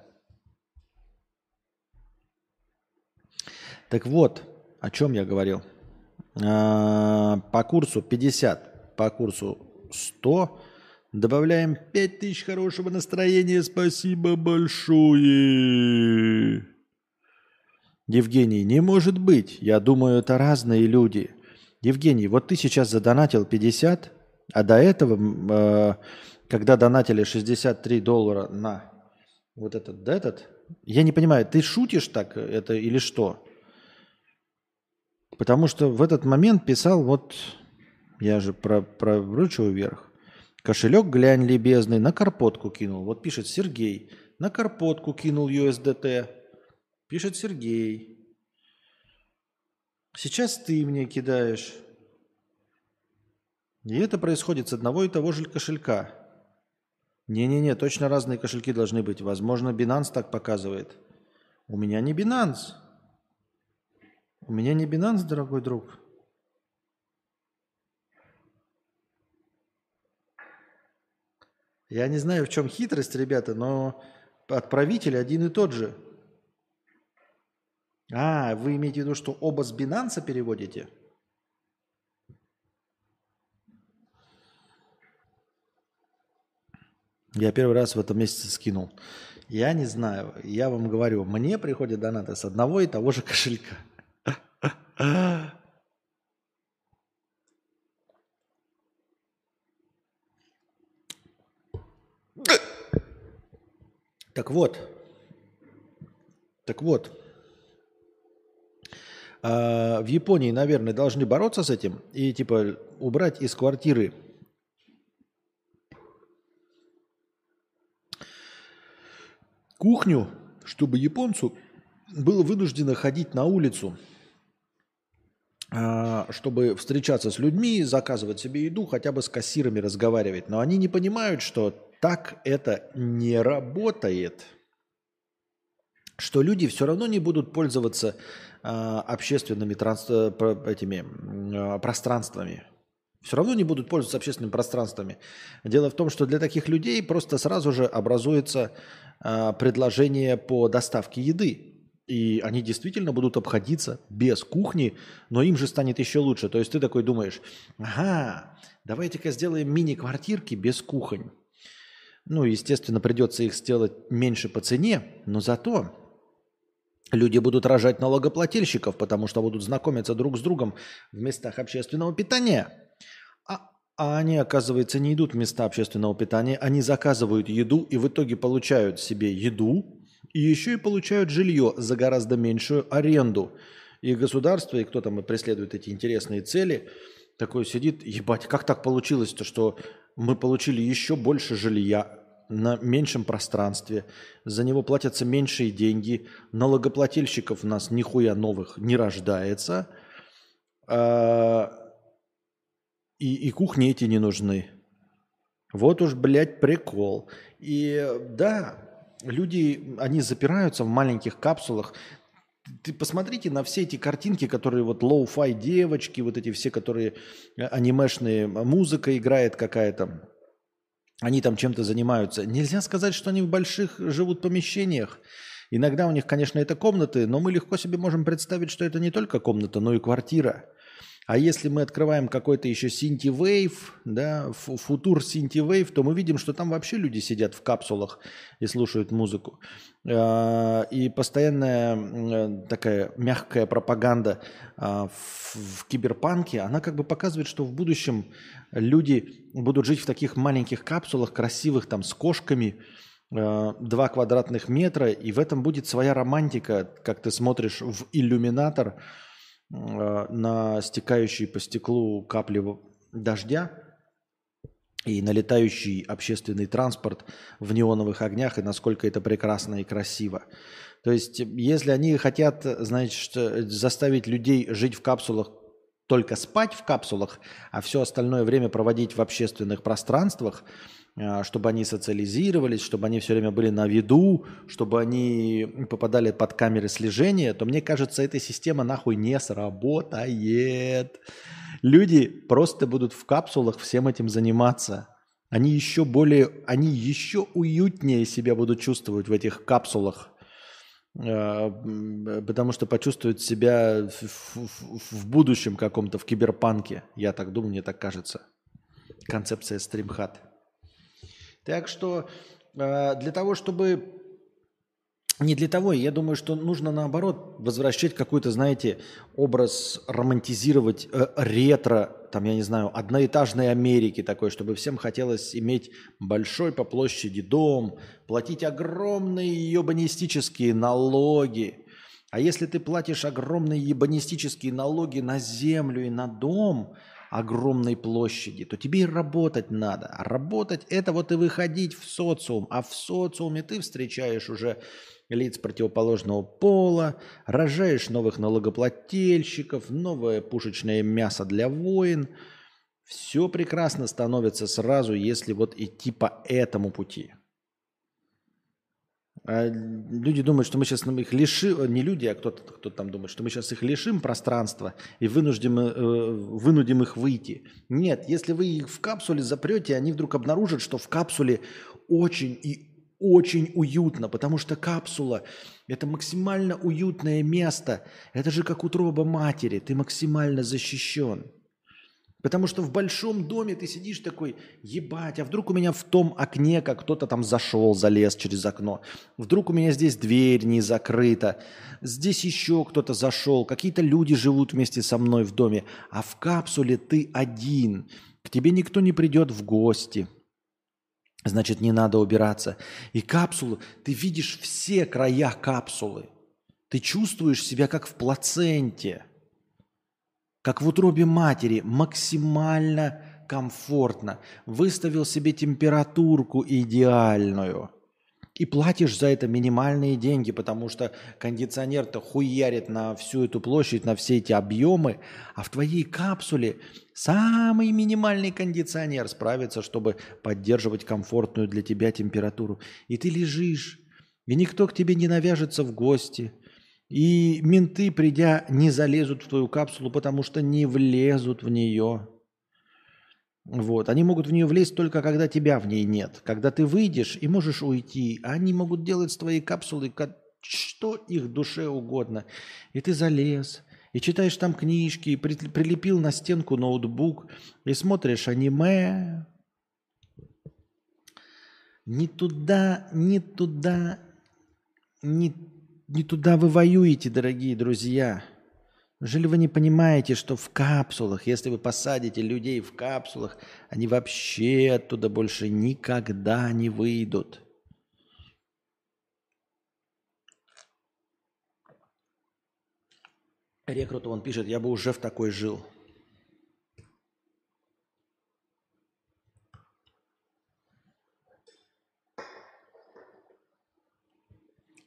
Так вот, о чем я говорил. А, по курсу 50, по курсу 100 Добавляем 5000 хорошего настроения. Спасибо большое. Евгений, не может быть. Я думаю, это разные люди. Евгений, вот ты сейчас задонатил 50, а до этого, э, когда донатили 63 доллара на вот этот, этот, я не понимаю, ты шутишь так это или что? Потому что в этот момент писал вот, я же про, про вручу вверх. Кошелек глянь, любезный, на карпотку кинул. Вот пишет Сергей. На карпотку кинул USDT. Пишет Сергей. Сейчас ты мне кидаешь. И это происходит с одного и того же кошелька. Не-не-не, точно разные кошельки должны быть. Возможно, Binance так показывает. У меня не Binance. У меня не Binance, дорогой друг. Я не знаю, в чем хитрость, ребята, но отправитель один и тот же. А, вы имеете в виду, что оба с Binance переводите? Я первый раз в этом месяце скинул. Я не знаю. Я вам говорю, мне приходят донаты с одного и того же кошелька. Так вот, так вот, а, в Японии, наверное, должны бороться с этим и типа убрать из квартиры. Кухню, чтобы японцу было вынуждено ходить на улицу, а, чтобы встречаться с людьми, заказывать себе еду, хотя бы с кассирами разговаривать. Но они не понимают, что так это не работает. Что люди все равно не будут пользоваться э, общественными э, этими, э, пространствами. Все равно не будут пользоваться общественными пространствами. Дело в том, что для таких людей просто сразу же образуется э, предложение по доставке еды. И они действительно будут обходиться без кухни, но им же станет еще лучше. То есть ты такой думаешь, ага, давайте-ка сделаем мини-квартирки без кухонь. Ну, естественно, придется их сделать меньше по цене, но зато люди будут рожать налогоплательщиков, потому что будут знакомиться друг с другом в местах общественного питания. А, а они, оказывается, не идут в места общественного питания, они заказывают еду и в итоге получают себе еду и еще и получают жилье за гораздо меньшую аренду. И государство, и кто там и преследует эти интересные цели, такой сидит, ебать, как так получилось-то, что мы получили еще больше жилья на меньшем пространстве, за него платятся меньшие деньги, налогоплательщиков у нас нихуя новых не рождается, а, и, и кухни эти не нужны. Вот уж, блядь, прикол. И да, люди, они запираются в маленьких капсулах. Ты посмотрите на все эти картинки, которые вот lo-fi девочки, вот эти все, которые э, анимешные, музыка играет какая-то. Они там чем-то занимаются. Нельзя сказать, что они в больших живут помещениях. Иногда у них, конечно, это комнаты, но мы легко себе можем представить, что это не только комната, но и квартира. А если мы открываем какой-то еще Синти Вейв, да, футур Синти Вейв, то мы видим, что там вообще люди сидят в капсулах и слушают музыку. А, и постоянная э, такая мягкая пропаганда а, в киберпанке, она как бы показывает, что в будущем люди будут жить в таких маленьких капсулах, красивых, там, с кошками, э, два квадратных метра, и в этом будет своя романтика, как ты смотришь в иллюминатор – на стекающие по стеклу капли дождя и налетающий общественный транспорт в неоновых огнях, и насколько это прекрасно и красиво. То есть, если они хотят, значит, заставить людей жить в капсулах, только спать в капсулах, а все остальное время проводить в общественных пространствах – а, чтобы они социализировались, чтобы они все время были на виду, чтобы они попадали под камеры слежения, то мне кажется, эта система нахуй не сработает. Люди просто будут в капсулах всем этим заниматься. Они еще более, они еще уютнее себя будут чувствовать в этих капсулах, а, потому что почувствуют себя в, в, в будущем каком-то, в киберпанке. Я так думаю, мне так кажется. Концепция стримхат. Так что э, для того, чтобы... Не для того, я думаю, что нужно наоборот возвращать какой-то, знаете, образ, романтизировать э, ретро, там, я не знаю, одноэтажной Америки такой, чтобы всем хотелось иметь большой по площади дом, платить огромные ебанистические налоги. А если ты платишь огромные ебанистические налоги на землю и на дом – огромной площади, то тебе и работать надо. А работать это вот и выходить в социум. А в социуме ты встречаешь уже лиц противоположного пола, рожаешь новых налогоплательщиков, новое пушечное мясо для воин. Все прекрасно становится сразу, если вот идти по этому пути. А люди думают, что мы сейчас их лишим, не люди, а кто-то кто там думает, что мы сейчас их лишим пространства и вынуждем, э, вынудим их выйти. Нет, если вы их в капсуле запрете, они вдруг обнаружат, что в капсуле очень и очень уютно, потому что капсула – это максимально уютное место. Это же как утроба матери, ты максимально защищен. Потому что в большом доме ты сидишь такой, ебать, а вдруг у меня в том окне, как кто-то там зашел, залез через окно. Вдруг у меня здесь дверь не закрыта. Здесь еще кто-то зашел. Какие-то люди живут вместе со мной в доме. А в капсуле ты один. К тебе никто не придет в гости. Значит, не надо убираться. И капсулу, ты видишь все края капсулы. Ты чувствуешь себя как в плаценте как в утробе матери, максимально комфортно. Выставил себе температурку идеальную. И платишь за это минимальные деньги, потому что кондиционер-то хуярит на всю эту площадь, на все эти объемы, а в твоей капсуле самый минимальный кондиционер справится, чтобы поддерживать комфортную для тебя температуру. И ты лежишь, и никто к тебе не навяжется в гости – и менты, придя, не залезут в твою капсулу, потому что не влезут в нее. Вот. Они могут в нее влезть только когда тебя в ней нет. Когда ты выйдешь и можешь уйти, они могут делать с твоей капсулой что их душе угодно. И ты залез, и читаешь там книжки, и прилепил на стенку ноутбук, и смотришь аниме. Не туда, не туда, не не туда вы воюете, дорогие друзья. Неужели вы не понимаете, что в капсулах, если вы посадите людей в капсулах, они вообще оттуда больше никогда не выйдут? Рекрут он пишет, я бы уже в такой жил.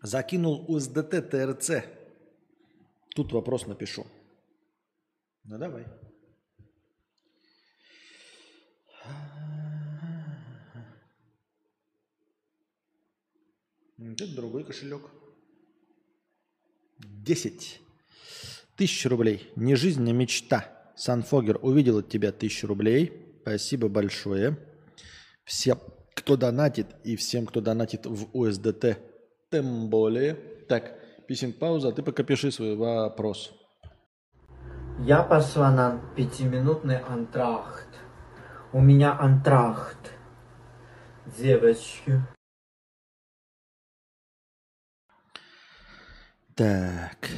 Закинул УСДТ ТРЦ. Тут вопрос напишу. Ну давай. Это другой кошелек. 10 тысяч рублей. Не жизнь, а мечта. Санфогер увидел от тебя тысячу рублей. Спасибо большое. Всем, кто донатит, и всем, кто донатит в УСДТ тем более. Так, писинг пауза, а ты пока пиши свой вопрос. Я пошла на пятиминутный антрахт. У меня антрахт. Девочки. Так.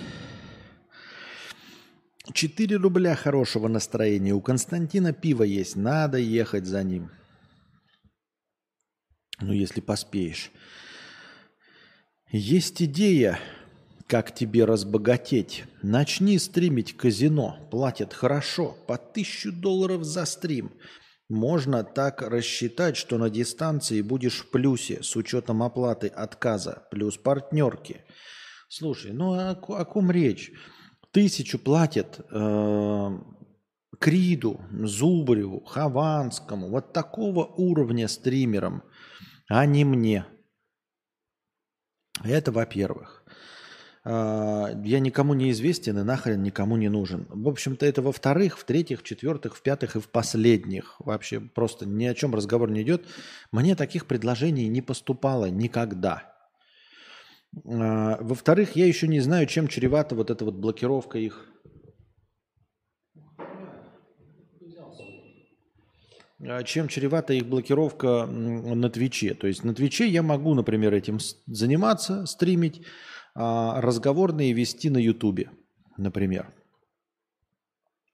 4 рубля хорошего настроения. У Константина пиво есть. Надо ехать за ним. Ну, если поспеешь. Есть идея, как тебе разбогатеть. Начни стримить казино. Платят хорошо, по тысячу долларов за стрим. Можно так рассчитать, что на дистанции будешь в плюсе с учетом оплаты отказа, плюс партнерки. Слушай, ну о, о ком речь? Тысячу платят э, Криду, Зубареву, Хованскому, вот такого уровня стримерам, а не мне – это во-первых. А, я никому не известен и нахрен никому не нужен. В общем-то, это во-вторых, в-третьих, в-четвертых, в-пятых и в последних. Вообще просто ни о чем разговор не идет. Мне таких предложений не поступало никогда. А, во-вторых, я еще не знаю, чем чревата вот эта вот блокировка их А чем чревата их блокировка на Твиче. То есть на Твиче я могу, например, этим заниматься, стримить, а разговорные вести на Ютубе, например.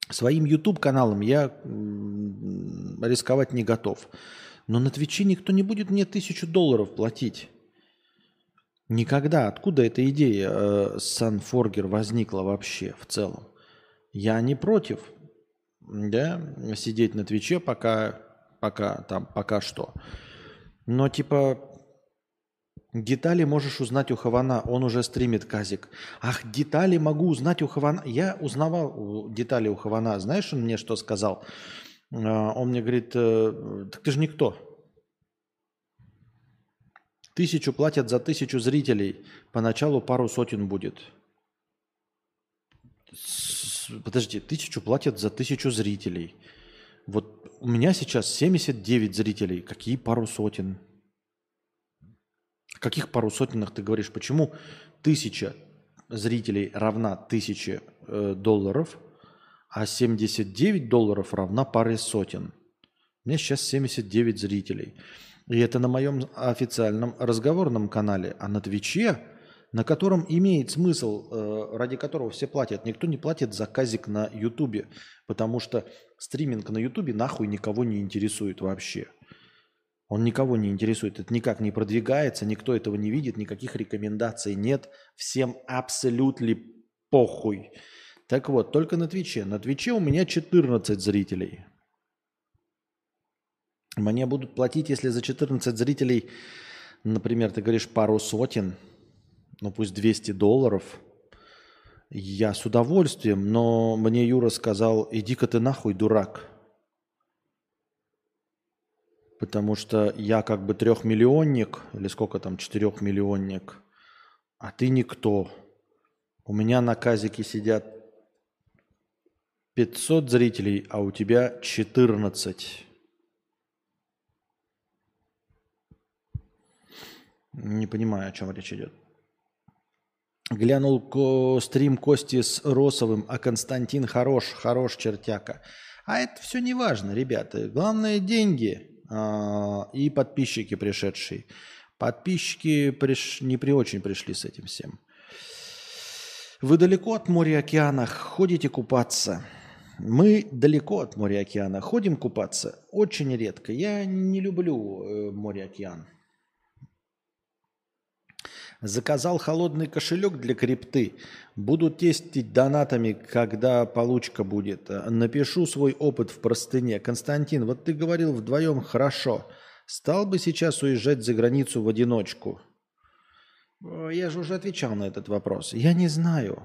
Своим YouTube-каналом я рисковать не готов. Но на Твиче никто не будет мне тысячу долларов платить. Никогда. Откуда эта идея э, Санфоргер возникла вообще в целом? Я не против да, сидеть на Твиче пока, пока, там, пока что. Но типа Детали можешь узнать у Хавана, он уже стримит Казик. Ах, детали могу узнать у Хавана. Я узнавал детали у Хавана. Знаешь, он мне что сказал? А, он мне говорит, «Э, так ты же никто. Тысячу платят за тысячу зрителей. Поначалу пару сотен будет. Подожди, тысячу платят за тысячу зрителей. Вот у меня сейчас 79 зрителей. Какие пару сотен? О каких пару сотенах ты говоришь? Почему тысяча зрителей равна тысяче э, долларов, а 79 долларов равна паре сотен? У меня сейчас 79 зрителей. И это на моем официальном разговорном канале. А на Твиче, на котором имеет смысл, э, ради которого все платят, никто не платит за казик на Ютубе, потому что стриминг на Ютубе нахуй никого не интересует вообще. Он никого не интересует, это никак не продвигается, никто этого не видит, никаких рекомендаций нет, всем абсолютно похуй. Так вот, только на Твиче. На Твиче у меня 14 зрителей. Мне будут платить, если за 14 зрителей, например, ты говоришь пару сотен, ну пусть 200 долларов, я с удовольствием, но мне Юра сказал, иди-ка ты нахуй, дурак. Потому что я как бы трехмиллионник, или сколько там, четырехмиллионник, а ты никто. У меня на казике сидят 500 зрителей, а у тебя 14. Не понимаю, о чем речь идет. Глянул ко стрим Кости с Росовым, а Константин хорош, хорош чертяка. А это все не важно, ребята. Главное деньги. А, и подписчики пришедшие. Подписчики приш... не при очень пришли с этим всем. Вы далеко от моря и океана ходите купаться. Мы далеко от моря и океана ходим купаться очень редко. Я не люблю э, море и океан. Заказал холодный кошелек для крипты. Буду тестить донатами, когда получка будет. Напишу свой опыт в простыне. Константин, вот ты говорил вдвоем хорошо. Стал бы сейчас уезжать за границу в одиночку? Я же уже отвечал на этот вопрос. Я не знаю.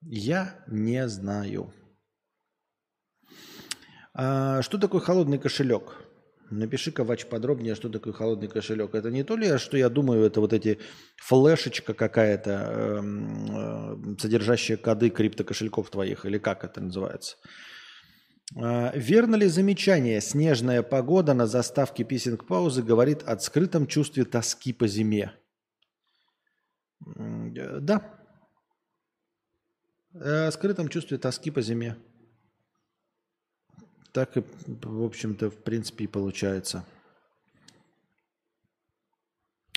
Я не знаю. А что такое холодный кошелек? Напиши, Ковач, подробнее, что такое холодный кошелек. Это не то ли, что я думаю, это вот эти флешечка какая-то, э, э, содержащая коды криптокошельков твоих, или как это называется? Э, верно ли замечание «снежная погода» на заставке писинг-паузы говорит о скрытом чувстве тоски по зиме? Э, да. О скрытом чувстве тоски по зиме так и, в общем-то, в принципе, и получается.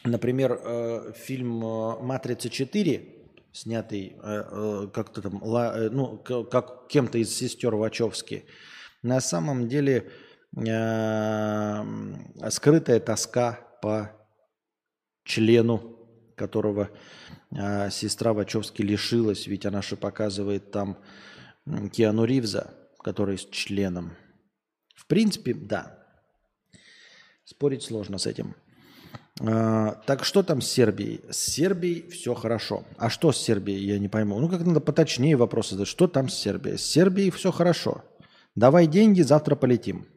Например, э, фильм э, «Матрица 4», снятый э, как-то там, ну, как кем-то из сестер Вачовски, на самом деле скрытая тоска по члену, которого сестра Вачовски лишилась, ведь она же показывает там Киану Ривза, который с членом. В принципе, да. Спорить сложно с этим. А, так что там с Сербией? С Сербией все хорошо. А что с Сербией, я не пойму. Ну, как надо поточнее вопросы задать. Что там с Сербией? С Сербией все хорошо. Давай деньги, завтра полетим.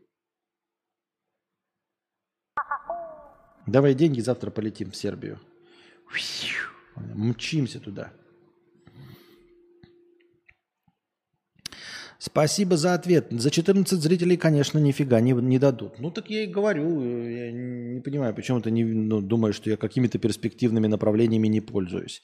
Давай деньги, завтра полетим в Сербию. Мчимся туда. Спасибо за ответ. За 14 зрителей, конечно, нифига не, не дадут. Ну так я и говорю, я не понимаю, почему ты не ну, думаешь, что я какими-то перспективными направлениями не пользуюсь.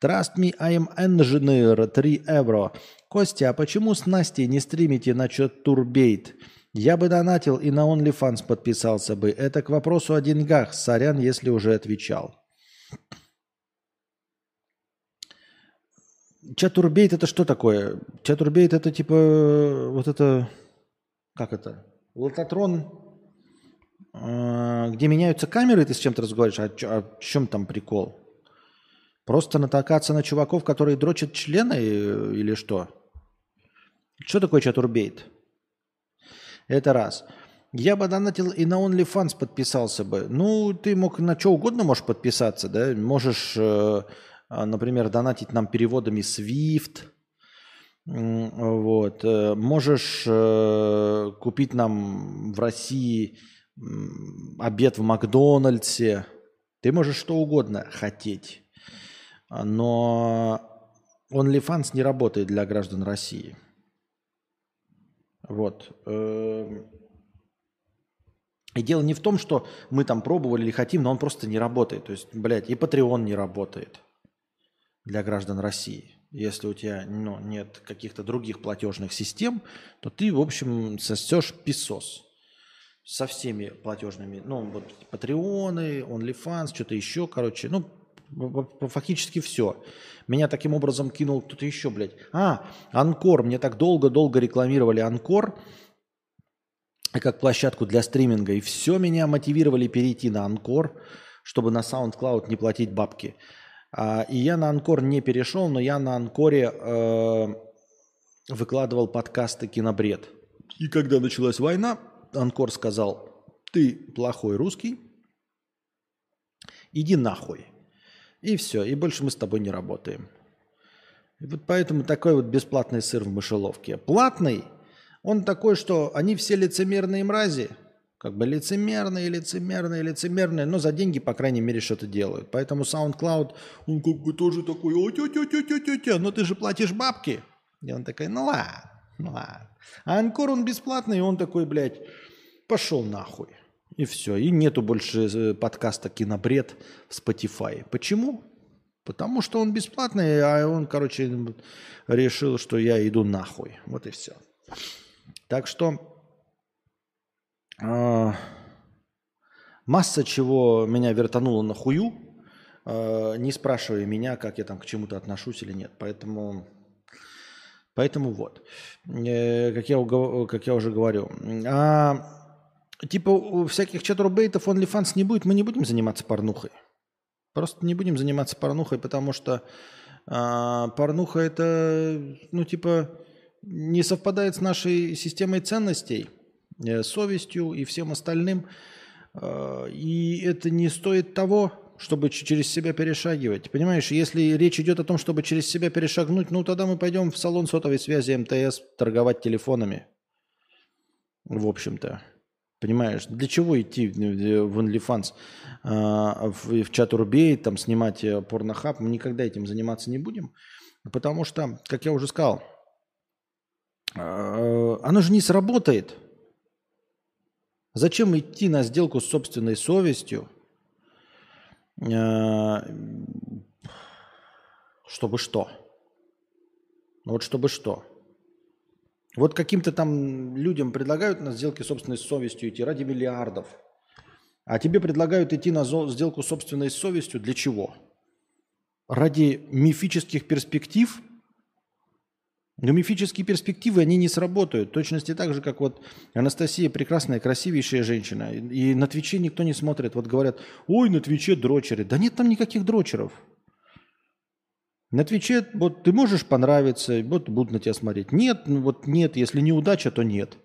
Trust me, I am engineer, 3 евро. Костя, а почему с Настей не стримите насчет турбейт? Я бы донатил и на OnlyFans подписался бы. Это к вопросу о деньгах. Сорян, если уже отвечал. Чатурбейт это что такое? Чатурбейт это типа вот это, как это? Лототрон, а, где меняются камеры, ты с чем-то разговариваешь, а, а в чем там прикол? Просто натакаться на чуваков, которые дрочат члены э, или что? Что такое чатурбейт? Это раз. Я бы донатил и на OnlyFans подписался бы. Ну, ты мог на что угодно можешь подписаться, да? Можешь, э, а, например, донатить нам переводами SWIFT. Вот. Э, можешь э, купить нам в России обед в Макдональдсе. Ты можешь что угодно хотеть. Но OnlyFans не работает для граждан России. Вот. Эм. И дело не в том, что мы там пробовали или хотим, но он просто не работает. То есть, блядь, и Patreon не работает для граждан России. Если у тебя ну, нет каких-то других платежных систем, то ты, в общем, сосешь песос со всеми платежными. Ну, вот Патреоны, OnlyFans, что-то еще, короче. Ну, фактически все. Меня таким образом кинул кто-то еще, блядь. А, Анкор. Мне так долго-долго рекламировали Анкор как площадку для стриминга. И все меня мотивировали перейти на Анкор, чтобы на SoundCloud не платить бабки. А, и я на Анкор не перешел, но я на Анкоре э, выкладывал подкасты «Кинобред». И когда началась война, Анкор сказал, ты плохой русский, иди нахуй. И все, и больше мы с тобой не работаем. И вот поэтому такой вот бесплатный сыр в мышеловке. Платный, он такой, что они все лицемерные мрази, как бы лицемерные, лицемерные, лицемерные, но за деньги, по крайней мере, что-то делают. Поэтому SoundCloud, он как бы тоже такой, о тя тя тя тя тя но ты же платишь бабки. И он такой, ну ладно, ну ладно. А Анкор, он бесплатный, и он такой, блядь, пошел нахуй. И все. И нету больше э, подкаста «Кинобред» в Spotify. Почему? Потому что он бесплатный, а он, короче, решил, что я иду нахуй. Вот и все. Так что масса чего меня вертануло на хую, э, не спрашивая меня, как я там к чему-то отношусь или нет. Поэтому, поэтому вот, э, как, я, как я уже говорю. А Типа у всяких чатурбейтов OnlyFans не будет, мы не будем заниматься порнухой. Просто не будем заниматься порнухой, потому что а, порнуха это, ну, типа, не совпадает с нашей системой ценностей, совестью и всем остальным. Э, и это не стоит того, чтобы через себя перешагивать. Понимаешь, если речь идет о том, чтобы через себя перешагнуть, ну тогда мы пойдем в салон сотовой связи МТС торговать телефонами. В общем-то. Понимаешь, для чего идти в OnlyFans, а, в, чат Рубей, там снимать э, порнохаб? Мы никогда этим заниматься не будем, потому что, как я уже сказал, оно же не сработает. Зачем идти на сделку с собственной совестью, а, чтобы что? Ну вот чтобы что? Вот каким-то там людям предлагают на сделки собственной совестью идти ради миллиардов. А тебе предлагают идти на сделку собственной совестью для чего? Ради мифических перспектив? Но мифические перспективы, они не сработают. Точности так же, как вот Анастасия прекрасная, красивейшая женщина. И на Твиче никто не смотрит. Вот говорят, ой, на Твиче дрочеры. Да нет там никаких дрочеров. На Твиче вот ты можешь понравиться, вот будут на тебя смотреть. Нет, ну вот нет, если неудача, то нет.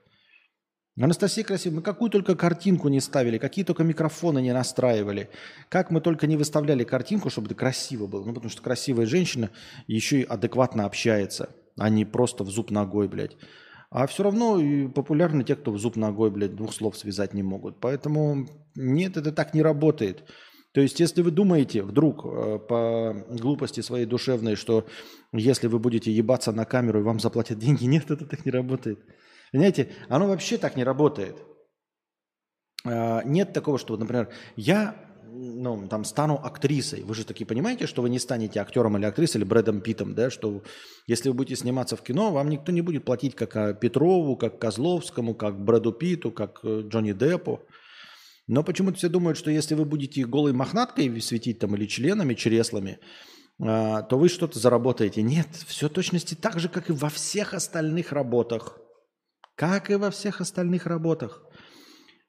Анастасия красивая, мы какую только картинку не ставили, какие только микрофоны не настраивали, как мы только не выставляли картинку, чтобы это красиво было. Ну, потому что красивая женщина еще и адекватно общается, а не просто в зуб ногой, блядь. А все равно популярны те, кто в зуб ногой, блядь, двух слов связать не могут. Поэтому нет, это так не работает. То есть, если вы думаете вдруг э, по глупости своей душевной, что если вы будете ебаться на камеру и вам заплатят деньги, нет, это так не работает. Понимаете, оно вообще так не работает. Э, нет такого, что, например, я ну, там, стану актрисой. Вы же таки понимаете, что вы не станете актером или актрисой, или Брэдом Питом, да, что если вы будете сниматься в кино, вам никто не будет платить как э, Петрову, как Козловскому, как Брэду Питу, как Джонни Деппу. Но почему-то все думают, что если вы будете голой мохнаткой светить там или членами, чреслами, а, то вы что-то заработаете. Нет, все точности так же, как и во всех остальных работах. Как и во всех остальных работах.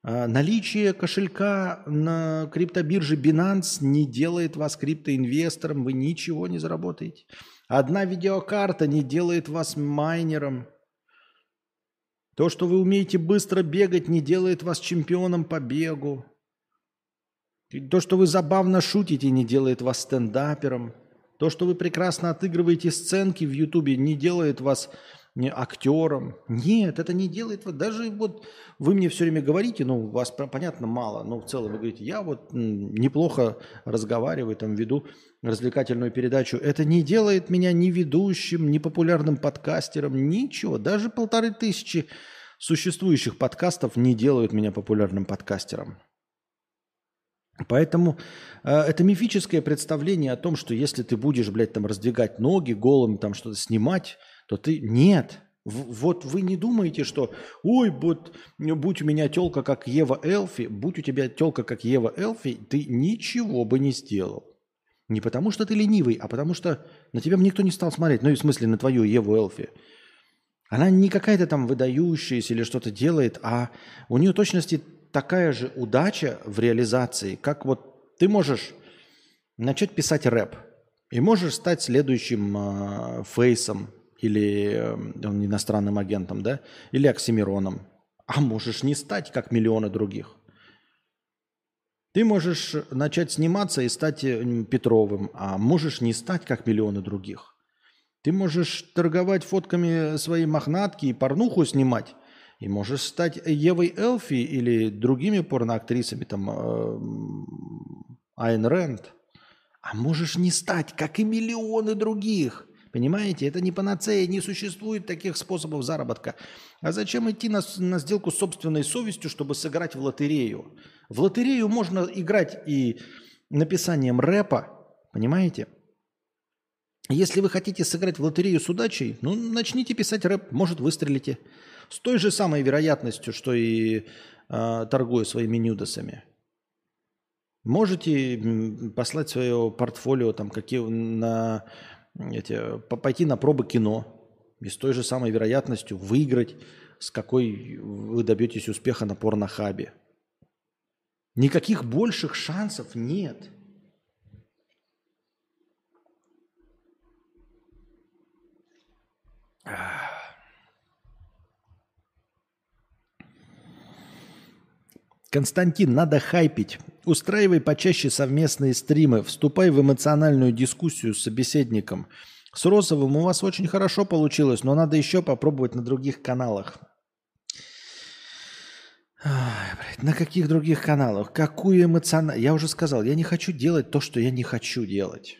А, наличие кошелька на криптобирже Binance не делает вас криптоинвестором, вы ничего не заработаете. Одна видеокарта не делает вас майнером. То, что вы умеете быстро бегать, не делает вас чемпионом по бегу. То, что вы забавно шутите, не делает вас стендапером. То, что вы прекрасно отыгрываете сценки в Ютубе, не делает вас не актером. Нет, это не делает вас. Даже вот вы мне все время говорите, ну, вас понятно мало, но в целом вы говорите, я вот неплохо разговариваю, там веду развлекательную передачу. Это не делает меня ни ведущим, ни популярным подкастером, ничего. Даже полторы тысячи существующих подкастов не делают меня популярным подкастером. Поэтому э, это мифическое представление о том, что если ты будешь, блядь, там раздвигать ноги голым, там что-то снимать, то ты... Нет. Вот вы не думаете, что, ой, будь, будь у меня телка как Ева Элфи, будь у тебя телка как Ева Элфи, ты ничего бы не сделал. Не потому что ты ленивый, а потому что на тебя никто не стал смотреть. Ну, и в смысле, на твою Еву Элфи. Она не какая-то там выдающаяся или что-то делает, а у нее точности такая же удача в реализации, как вот ты можешь начать писать рэп и можешь стать следующим э, фейсом или э, иностранным агентом, да, или оксимироном, а можешь не стать, как миллионы других. Ты можешь начать сниматься и стать Петровым, а можешь не стать, как миллионы других. Ты можешь торговать фотками своей мохнатки и порнуху снимать, и можешь стать Евой Элфи или другими порноактрисами, там, э, Айн Рэнд. А можешь не стать, как и миллионы других. Понимаете, это не панацея, не существует таких способов заработка. А зачем идти на, на сделку с собственной совестью, чтобы сыграть в лотерею? В лотерею можно играть и написанием рэпа, понимаете? Если вы хотите сыграть в лотерею с удачей, ну, начните писать рэп, может, выстрелите. С той же самой вероятностью, что и э, торгуя своими нюдосами. Можете послать свое портфолио там, какие, на, эти, пойти на пробы кино и с той же самой вероятностью выиграть, с какой вы добьетесь успеха на порнохабе. Никаких больших шансов нет. Ah. Константин, надо хайпить. Устраивай почаще совместные стримы, вступай в эмоциональную дискуссию с собеседником. С Розовым у вас очень хорошо получилось, но надо еще попробовать на других каналах. Блядь, на каких других каналах? Какую эмоциональную... Я уже сказал, я не хочу делать то, что я не хочу делать.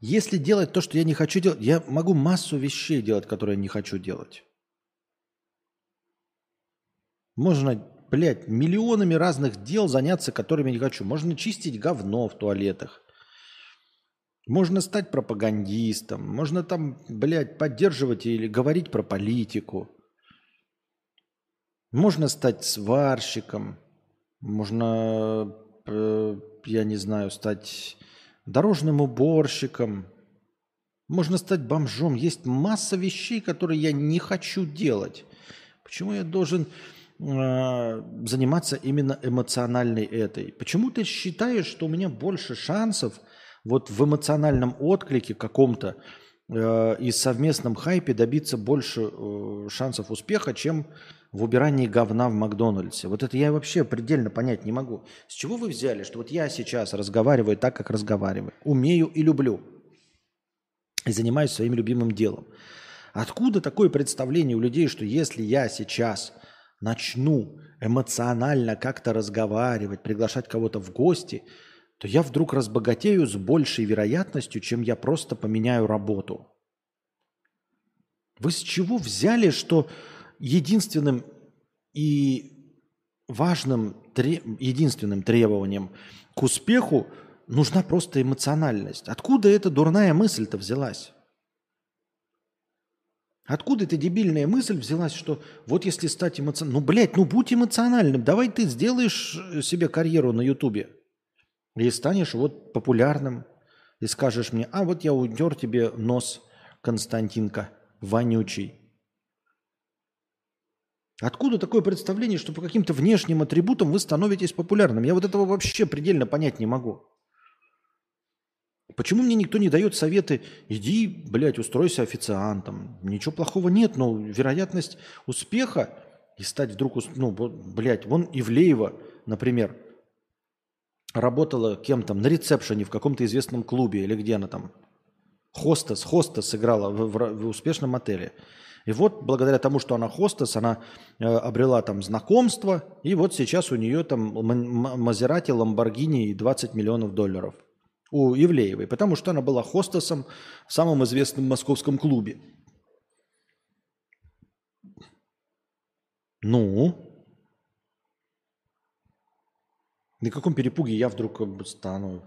Если делать то, что я не хочу делать, я могу массу вещей делать, которые я не хочу делать. Можно, блядь, миллионами разных дел заняться, которыми не хочу. Можно чистить говно в туалетах. Можно стать пропагандистом. Можно там, блядь, поддерживать или говорить про политику. Можно стать сварщиком. Можно, э, я не знаю, стать дорожным уборщиком. Можно стать бомжом. Есть масса вещей, которые я не хочу делать. Почему я должен Э, заниматься именно эмоциональной этой. Почему ты считаешь, что у меня больше шансов вот в эмоциональном отклике каком-то э, и совместном хайпе добиться больше э, шансов успеха, чем в убирании говна в Макдональдсе? Вот это я вообще предельно понять не могу. С чего вы взяли, что вот я сейчас разговариваю так, как разговариваю, умею и люблю, и занимаюсь своим любимым делом? Откуда такое представление у людей, что если я сейчас начну эмоционально как-то разговаривать, приглашать кого-то в гости, то я вдруг разбогатею с большей вероятностью, чем я просто поменяю работу. Вы с чего взяли, что единственным и важным, единственным требованием к успеху нужна просто эмоциональность? Откуда эта дурная мысль-то взялась? Откуда эта дебильная мысль взялась, что вот если стать эмоциональным... Ну, блядь, ну будь эмоциональным. Давай ты сделаешь э, себе карьеру на Ютубе. И станешь вот популярным. И скажешь мне, а вот я утер тебе нос, Константинка, вонючий. Откуда такое представление, что по каким-то внешним атрибутам вы становитесь популярным? Я вот этого вообще предельно понять не могу. Почему мне никто не дает советы, иди, блядь, устройся официантом. Ничего плохого нет, но вероятность успеха и стать вдруг, ну, блядь, вон Ивлеева, например, работала кем-то на ресепшене в каком-то известном клубе или где она там. Хостес, хостес сыграла в, в, в успешном отеле. И вот благодаря тому, что она хостес, она э, обрела там знакомство, и вот сейчас у нее там Мазерати, Ламборгини и 20 миллионов долларов у Ивлеевой, потому что она была хостесом в самом известном московском клубе. Ну? На каком перепуге я вдруг стану?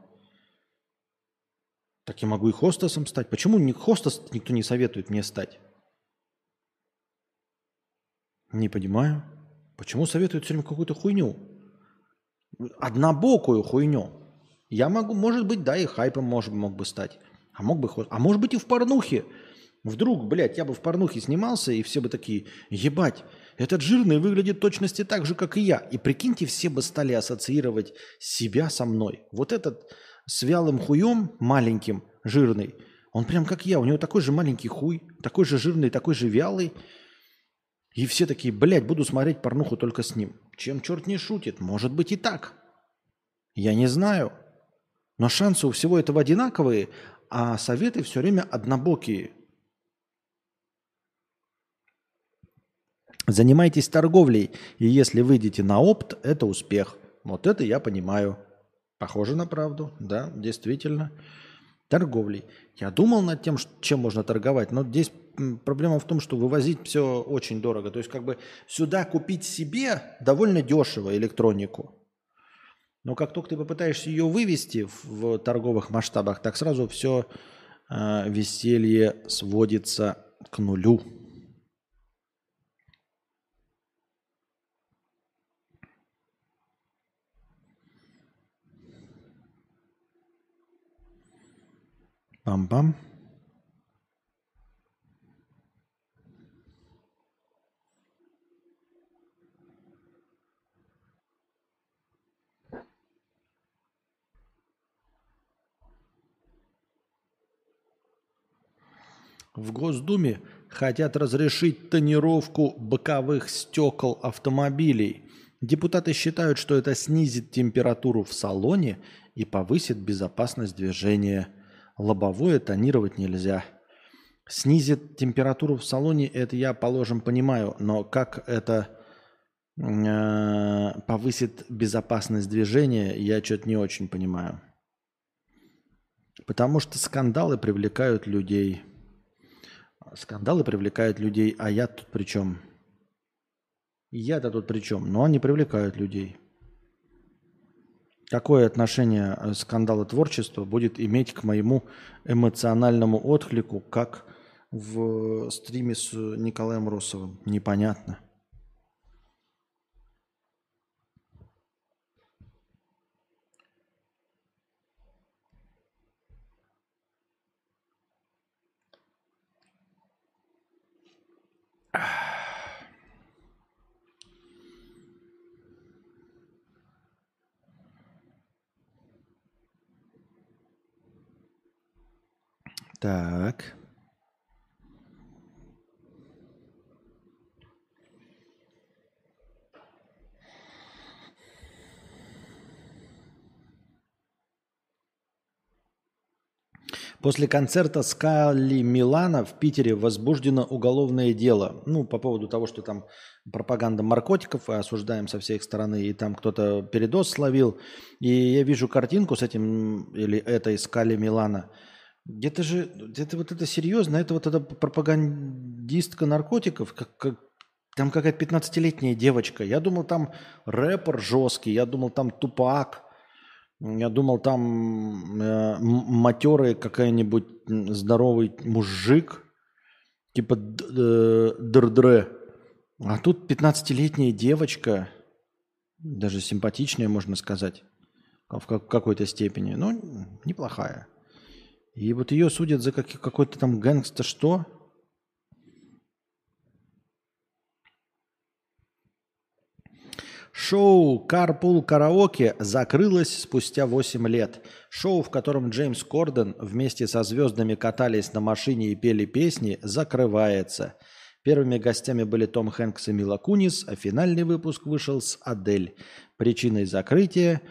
Так я могу и хостесом стать. Почему не хостес никто не советует мне стать? Не понимаю. Почему советуют все время какую-то хуйню? Однобокую хуйню. Я могу, может быть, да, и хайпом может, мог бы стать. А мог бы, а может быть и в порнухе. Вдруг, блядь, я бы в порнухе снимался, и все бы такие, ебать, этот жирный выглядит точности так же, как и я. И прикиньте, все бы стали ассоциировать себя со мной. Вот этот с вялым хуем, маленьким, жирный, он прям как я, у него такой же маленький хуй, такой же жирный, такой же вялый. И все такие, блядь, буду смотреть порнуху только с ним. Чем черт не шутит? Может быть и так. Я не знаю. Но шансы у всего этого одинаковые, а советы все время однобокие. Занимайтесь торговлей, и если выйдете на опт, это успех. Вот это я понимаю. Похоже на правду, да, действительно. Торговлей. Я думал над тем, чем можно торговать, но здесь проблема в том, что вывозить все очень дорого. То есть как бы сюда купить себе довольно дешево электронику. Но как только ты попытаешься ее вывести в, торговых масштабах, так сразу все э, веселье сводится к нулю. Пам-пам. В Госдуме хотят разрешить тонировку боковых стекол автомобилей. Депутаты считают, что это снизит температуру в салоне и повысит безопасность движения. Лобовое тонировать нельзя. Снизит температуру в салоне, это я, положим, понимаю, но как это э, повысит безопасность движения, я что-то не очень понимаю. Потому что скандалы привлекают людей – Скандалы привлекают людей, а я тут при чем? Я-то тут при чем? Но они привлекают людей. Какое отношение э, скандалы творчества будет иметь к моему эмоциональному отклику, как в стриме с Николаем Росовым? Непонятно. Так. После концерта Скали Милана в Питере возбуждено уголовное дело. Ну, по поводу того, что там пропаганда наркотиков, и осуждаем со всех стороны, и там кто-то передоз словил. И я вижу картинку с этим, или этой Скали Милана. Где-то же, где-то вот это серьезно, это вот эта пропагандистка наркотиков, как, как там какая-то 15-летняя девочка. Я думал, там рэпер жесткий, я думал, там тупак. Я думал, там э, матерый какой-нибудь здоровый мужик, типа э, др А тут 15-летняя девочка, даже симпатичная, можно сказать, в какой-то степени. Ну, неплохая. И вот ее судят за как, какой-то там гэнгста что? Шоу «Карпул караоке» закрылось спустя 8 лет. Шоу, в котором Джеймс Корден вместе со звездами катались на машине и пели песни, закрывается. Первыми гостями были Том Хэнкс и Мила Кунис, а финальный выпуск вышел с Адель. Причиной закрытия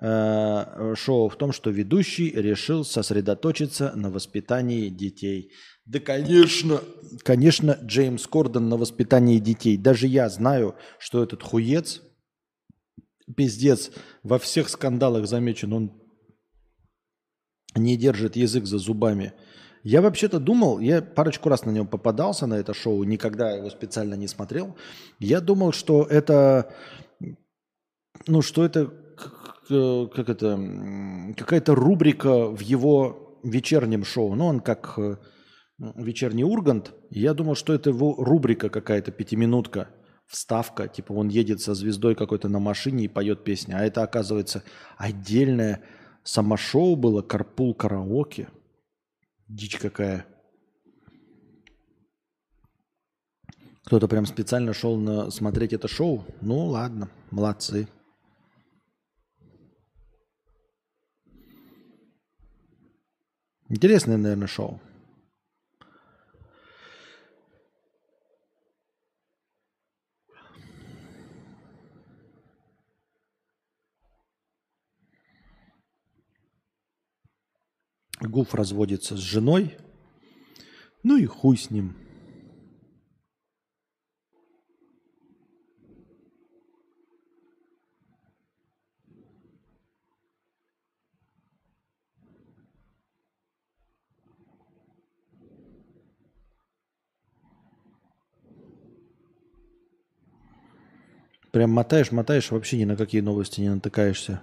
э, шоу в том, что ведущий решил сосредоточиться на воспитании детей. Да, конечно, конечно, Джеймс Корден на воспитании детей. Даже я знаю, что этот хуец, пиздец, во всех скандалах замечен, он не держит язык за зубами. Я вообще-то думал, я парочку раз на нем попадался, на это шоу, никогда его специально не смотрел. Я думал, что это, ну, что это, как это, какая-то рубрика в его вечернем шоу. Ну, он как э, вечерний Ургант. Я думал, что это его рубрика какая-то, пятиминутка, вставка. Типа он едет со звездой какой-то на машине и поет песни. А это, оказывается, отдельное самошоу было, карпул караоке. Дичь какая. Кто-то прям специально шел на смотреть это шоу. Ну ладно, молодцы. Интересное, наверное, шоу. Гуф разводится с женой. Ну и хуй с ним. Прям мотаешь, мотаешь, вообще ни на какие новости не натыкаешься.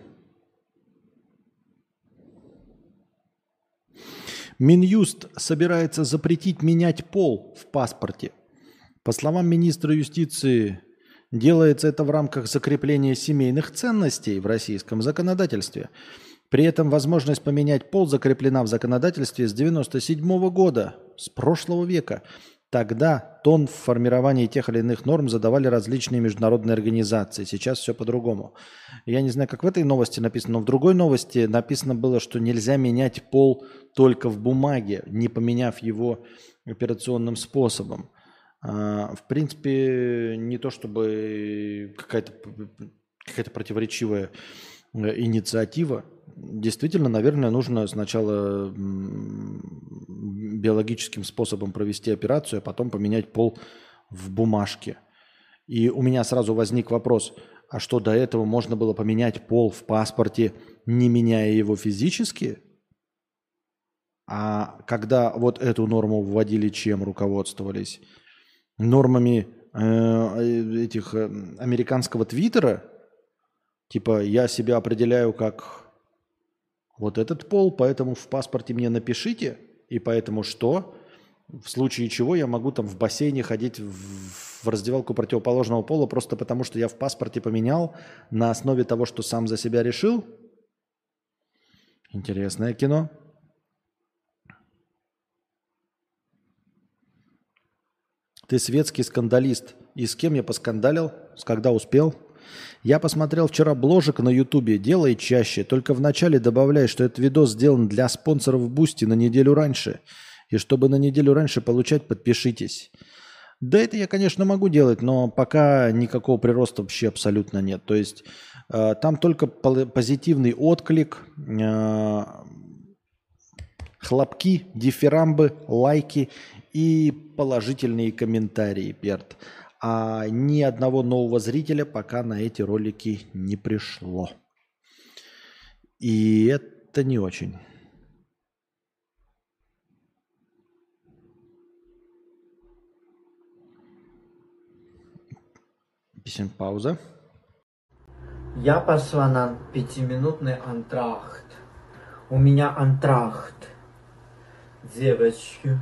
Минюст собирается запретить менять пол в паспорте. По словам министра юстиции, делается это в рамках закрепления семейных ценностей в российском законодательстве. При этом возможность поменять пол закреплена в законодательстве с 1997 года, с прошлого века. Тогда тон в формировании тех или иных норм задавали различные международные организации. Сейчас все по-другому. Я не знаю, как в этой новости написано, но в другой новости написано было, что нельзя менять пол только в бумаге, не поменяв его операционным способом. А, в принципе, не то чтобы какая-то какая противоречивая э, инициатива. Действительно, наверное, нужно сначала биологическим способом провести операцию, а потом поменять пол в бумажке. И у меня сразу возник вопрос, а что до этого можно было поменять пол в паспорте, не меняя его физически? А когда вот эту норму вводили, чем руководствовались? Нормами э, этих э, американского твиттера? Типа я себя определяю как вот этот пол, поэтому в паспорте мне напишите – и поэтому что? В случае чего я могу там в бассейне ходить в, в раздевалку противоположного пола просто потому, что я в паспорте поменял на основе того, что сам за себя решил? Интересное кино. Ты светский скандалист. И с кем я поскандалил? С когда успел? Я посмотрел вчера бложек на ютубе, делай чаще, только вначале добавляй, что этот видос сделан для спонсоров Бусти на неделю раньше. И чтобы на неделю раньше получать, подпишитесь. Да это я, конечно, могу делать, но пока никакого прироста вообще абсолютно нет. То есть э, там только позитивный отклик, э, хлопки, дифирамбы, лайки и положительные комментарии, Перт а ни одного нового зрителя пока на эти ролики не пришло. И это не очень. Писем пауза. Я пошла на пятиминутный антрахт. У меня антрахт. Девочки.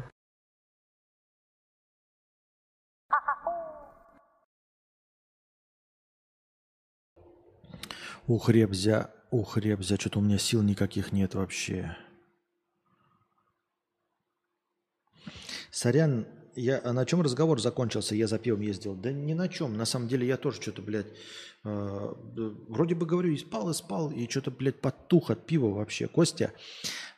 Ух, ребзя, ух, ребзя, что-то у меня сил никаких нет вообще. Сорян, Я, а на чем разговор закончился? Я за пивом ездил. Да ни на чем. На самом деле я тоже что-то, блядь, э, вроде бы говорю, и спал, и спал, и что-то, блядь, потух от пива вообще. Костя,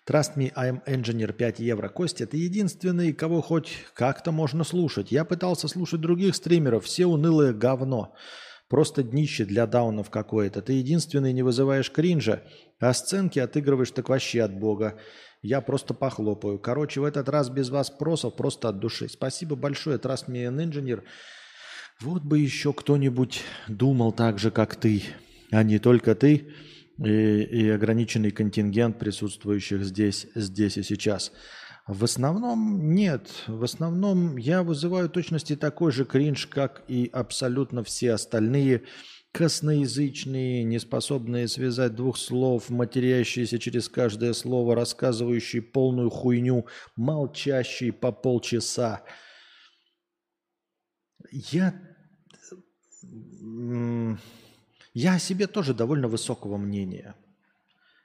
Trust me, I'm engineer 5 евро. Костя, ты единственный, кого хоть как-то можно слушать. Я пытался слушать других стримеров, все унылое говно. Просто днище для даунов какое-то. Ты единственный не вызываешь кринжа, а сценки отыгрываешь так вообще от бога. Я просто похлопаю. Короче, в этот раз без вас просов, просто от души. Спасибо большое, Trust Me an Engineer. Вот бы еще кто-нибудь думал так же, как ты, а не только ты и, и ограниченный контингент присутствующих здесь, здесь и сейчас. В основном нет. В основном я вызываю точности такой же кринж, как и абсолютно все остальные косноязычные, неспособные связать двух слов, матерящиеся через каждое слово, рассказывающие полную хуйню, молчащие по полчаса. Я, я о себе тоже довольно высокого мнения.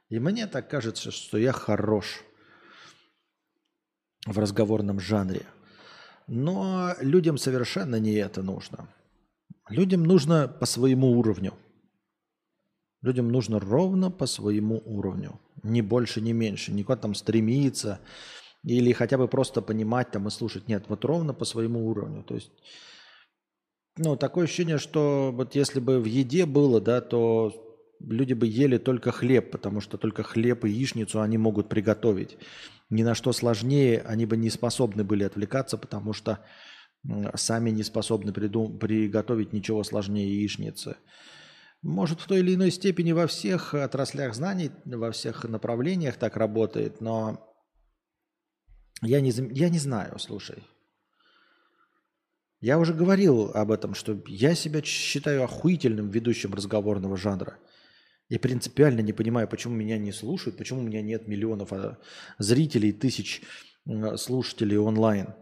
И мне так кажется, что я хорош в разговорном жанре. Но людям совершенно не это нужно. Людям нужно по своему уровню. Людям нужно ровно по своему уровню. Ни больше, ни меньше. Никуда там стремиться или хотя бы просто понимать там и слушать. Нет, вот ровно по своему уровню. То есть, ну, такое ощущение, что вот если бы в еде было, да, то люди бы ели только хлеб, потому что только хлеб и яичницу они могут приготовить ни на что сложнее они бы не способны были отвлекаться, потому что сами не способны придум- приготовить ничего сложнее яичницы. Может, в той или иной степени во всех отраслях знаний, во всех направлениях так работает, но я не, я не знаю, слушай. Я уже говорил об этом, что я себя считаю охуительным ведущим разговорного жанра – я принципиально не понимаю, почему меня не слушают, почему у меня нет миллионов а, зрителей, тысяч слушателей онлайн.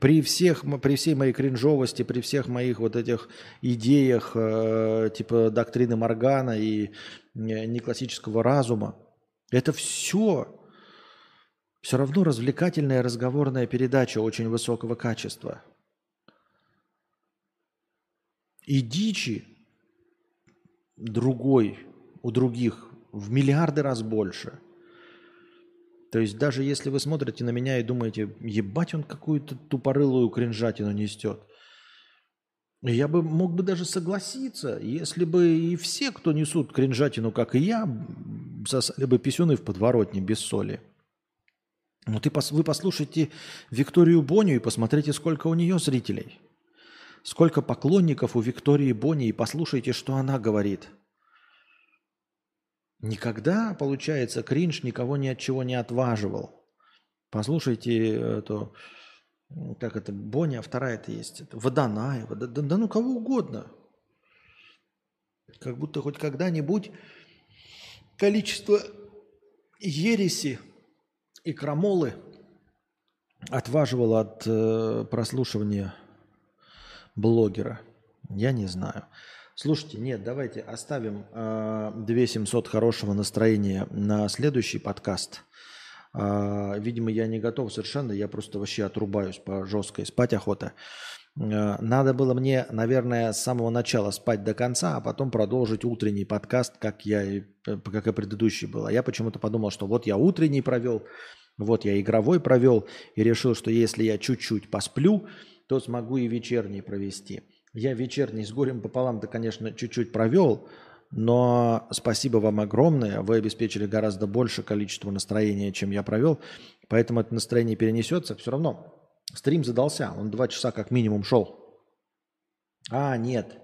При, всех, при всей моей кринжовости, при всех моих вот этих идеях э, типа доктрины Моргана и э, неклассического разума, это все все равно развлекательная разговорная передача очень высокого качества. И дичи другой у других в миллиарды раз больше. То есть даже если вы смотрите на меня и думаете, ебать он какую-то тупорылую кринжатину несет, я бы мог бы даже согласиться, если бы и все, кто несут кринжатину, как и я, сосали бы писюны в подворотне без соли. Но ты, вы послушайте Викторию Боню и посмотрите, сколько у нее зрителей. Сколько поклонников у Виктории Бонни, и послушайте, что она говорит. Никогда, получается, кринж никого ни от чего не отваживал. Послушайте эту, как это, Бонни, а вторая это есть, это Водонаева, да, да, да ну кого угодно. Как будто хоть когда-нибудь количество ереси и крамолы отваживало от э, прослушивания блогера? Я не знаю. Слушайте, нет, давайте оставим э, 2700 хорошего настроения на следующий подкаст. Э, видимо, я не готов совершенно, я просто вообще отрубаюсь по жесткой, спать охота. Э, надо было мне, наверное, с самого начала спать до конца, а потом продолжить утренний подкаст, как, я, и, как и предыдущий был. А я почему-то подумал, что вот я утренний провел, вот я игровой провел, и решил, что если я чуть-чуть посплю, то смогу и вечерний провести. Я вечерний с горем пополам-то, конечно, чуть-чуть провел, но спасибо вам огромное. Вы обеспечили гораздо больше количество настроения, чем я провел. Поэтому это настроение перенесется. Все равно стрим задался. Он два часа как минимум шел. А, нет.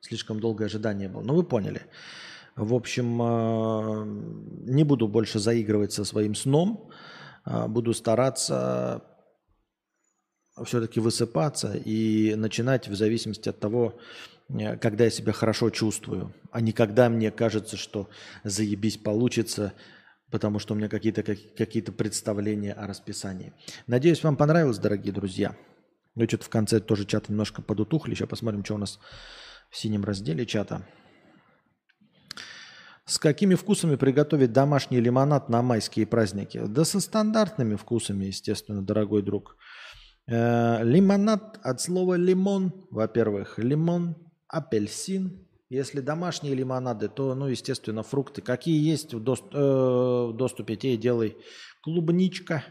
Слишком долгое ожидание было. Ну, вы поняли. В общем, э, не буду больше заигрывать со своим сном. Э, буду стараться все-таки высыпаться и начинать в зависимости от того, э, когда я себя хорошо чувствую, а не когда мне кажется, что заебись получится, потому что у меня какие-то какие представления о расписании. Надеюсь, вам понравилось, дорогие друзья. Ну, что-то в конце тоже чат немножко подутухли. Сейчас посмотрим, что у нас в синем разделе чата. С какими вкусами приготовить домашний лимонад на майские праздники? Да со стандартными вкусами, естественно, дорогой друг. Э, лимонад от слова лимон, во-первых. Лимон, апельсин. Если домашние лимонады, то, ну, естественно, фрукты. Какие есть в, дост- э, в доступе, те и делай. Клубничка.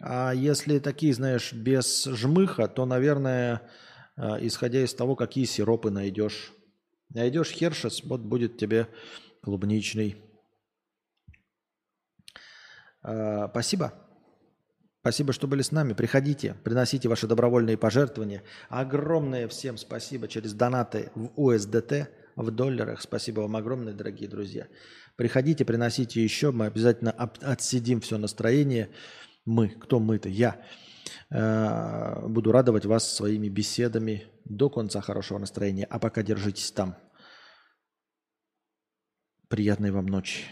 А если такие, знаешь, без жмыха, то, наверное, э, исходя из того, какие сиропы найдешь. Найдешь хершес, вот будет тебе клубничный. Э, спасибо. Спасибо, что были с нами. Приходите, приносите ваши добровольные пожертвования. Огромное всем спасибо через донаты в USDT, в долларах. Спасибо вам огромное, дорогие друзья. Приходите, приносите еще. Мы обязательно отсидим все настроение. Мы, кто мы-то? Я. Э, буду радовать вас своими беседами до конца хорошего настроения. А пока держитесь там. Приятной вам ночи.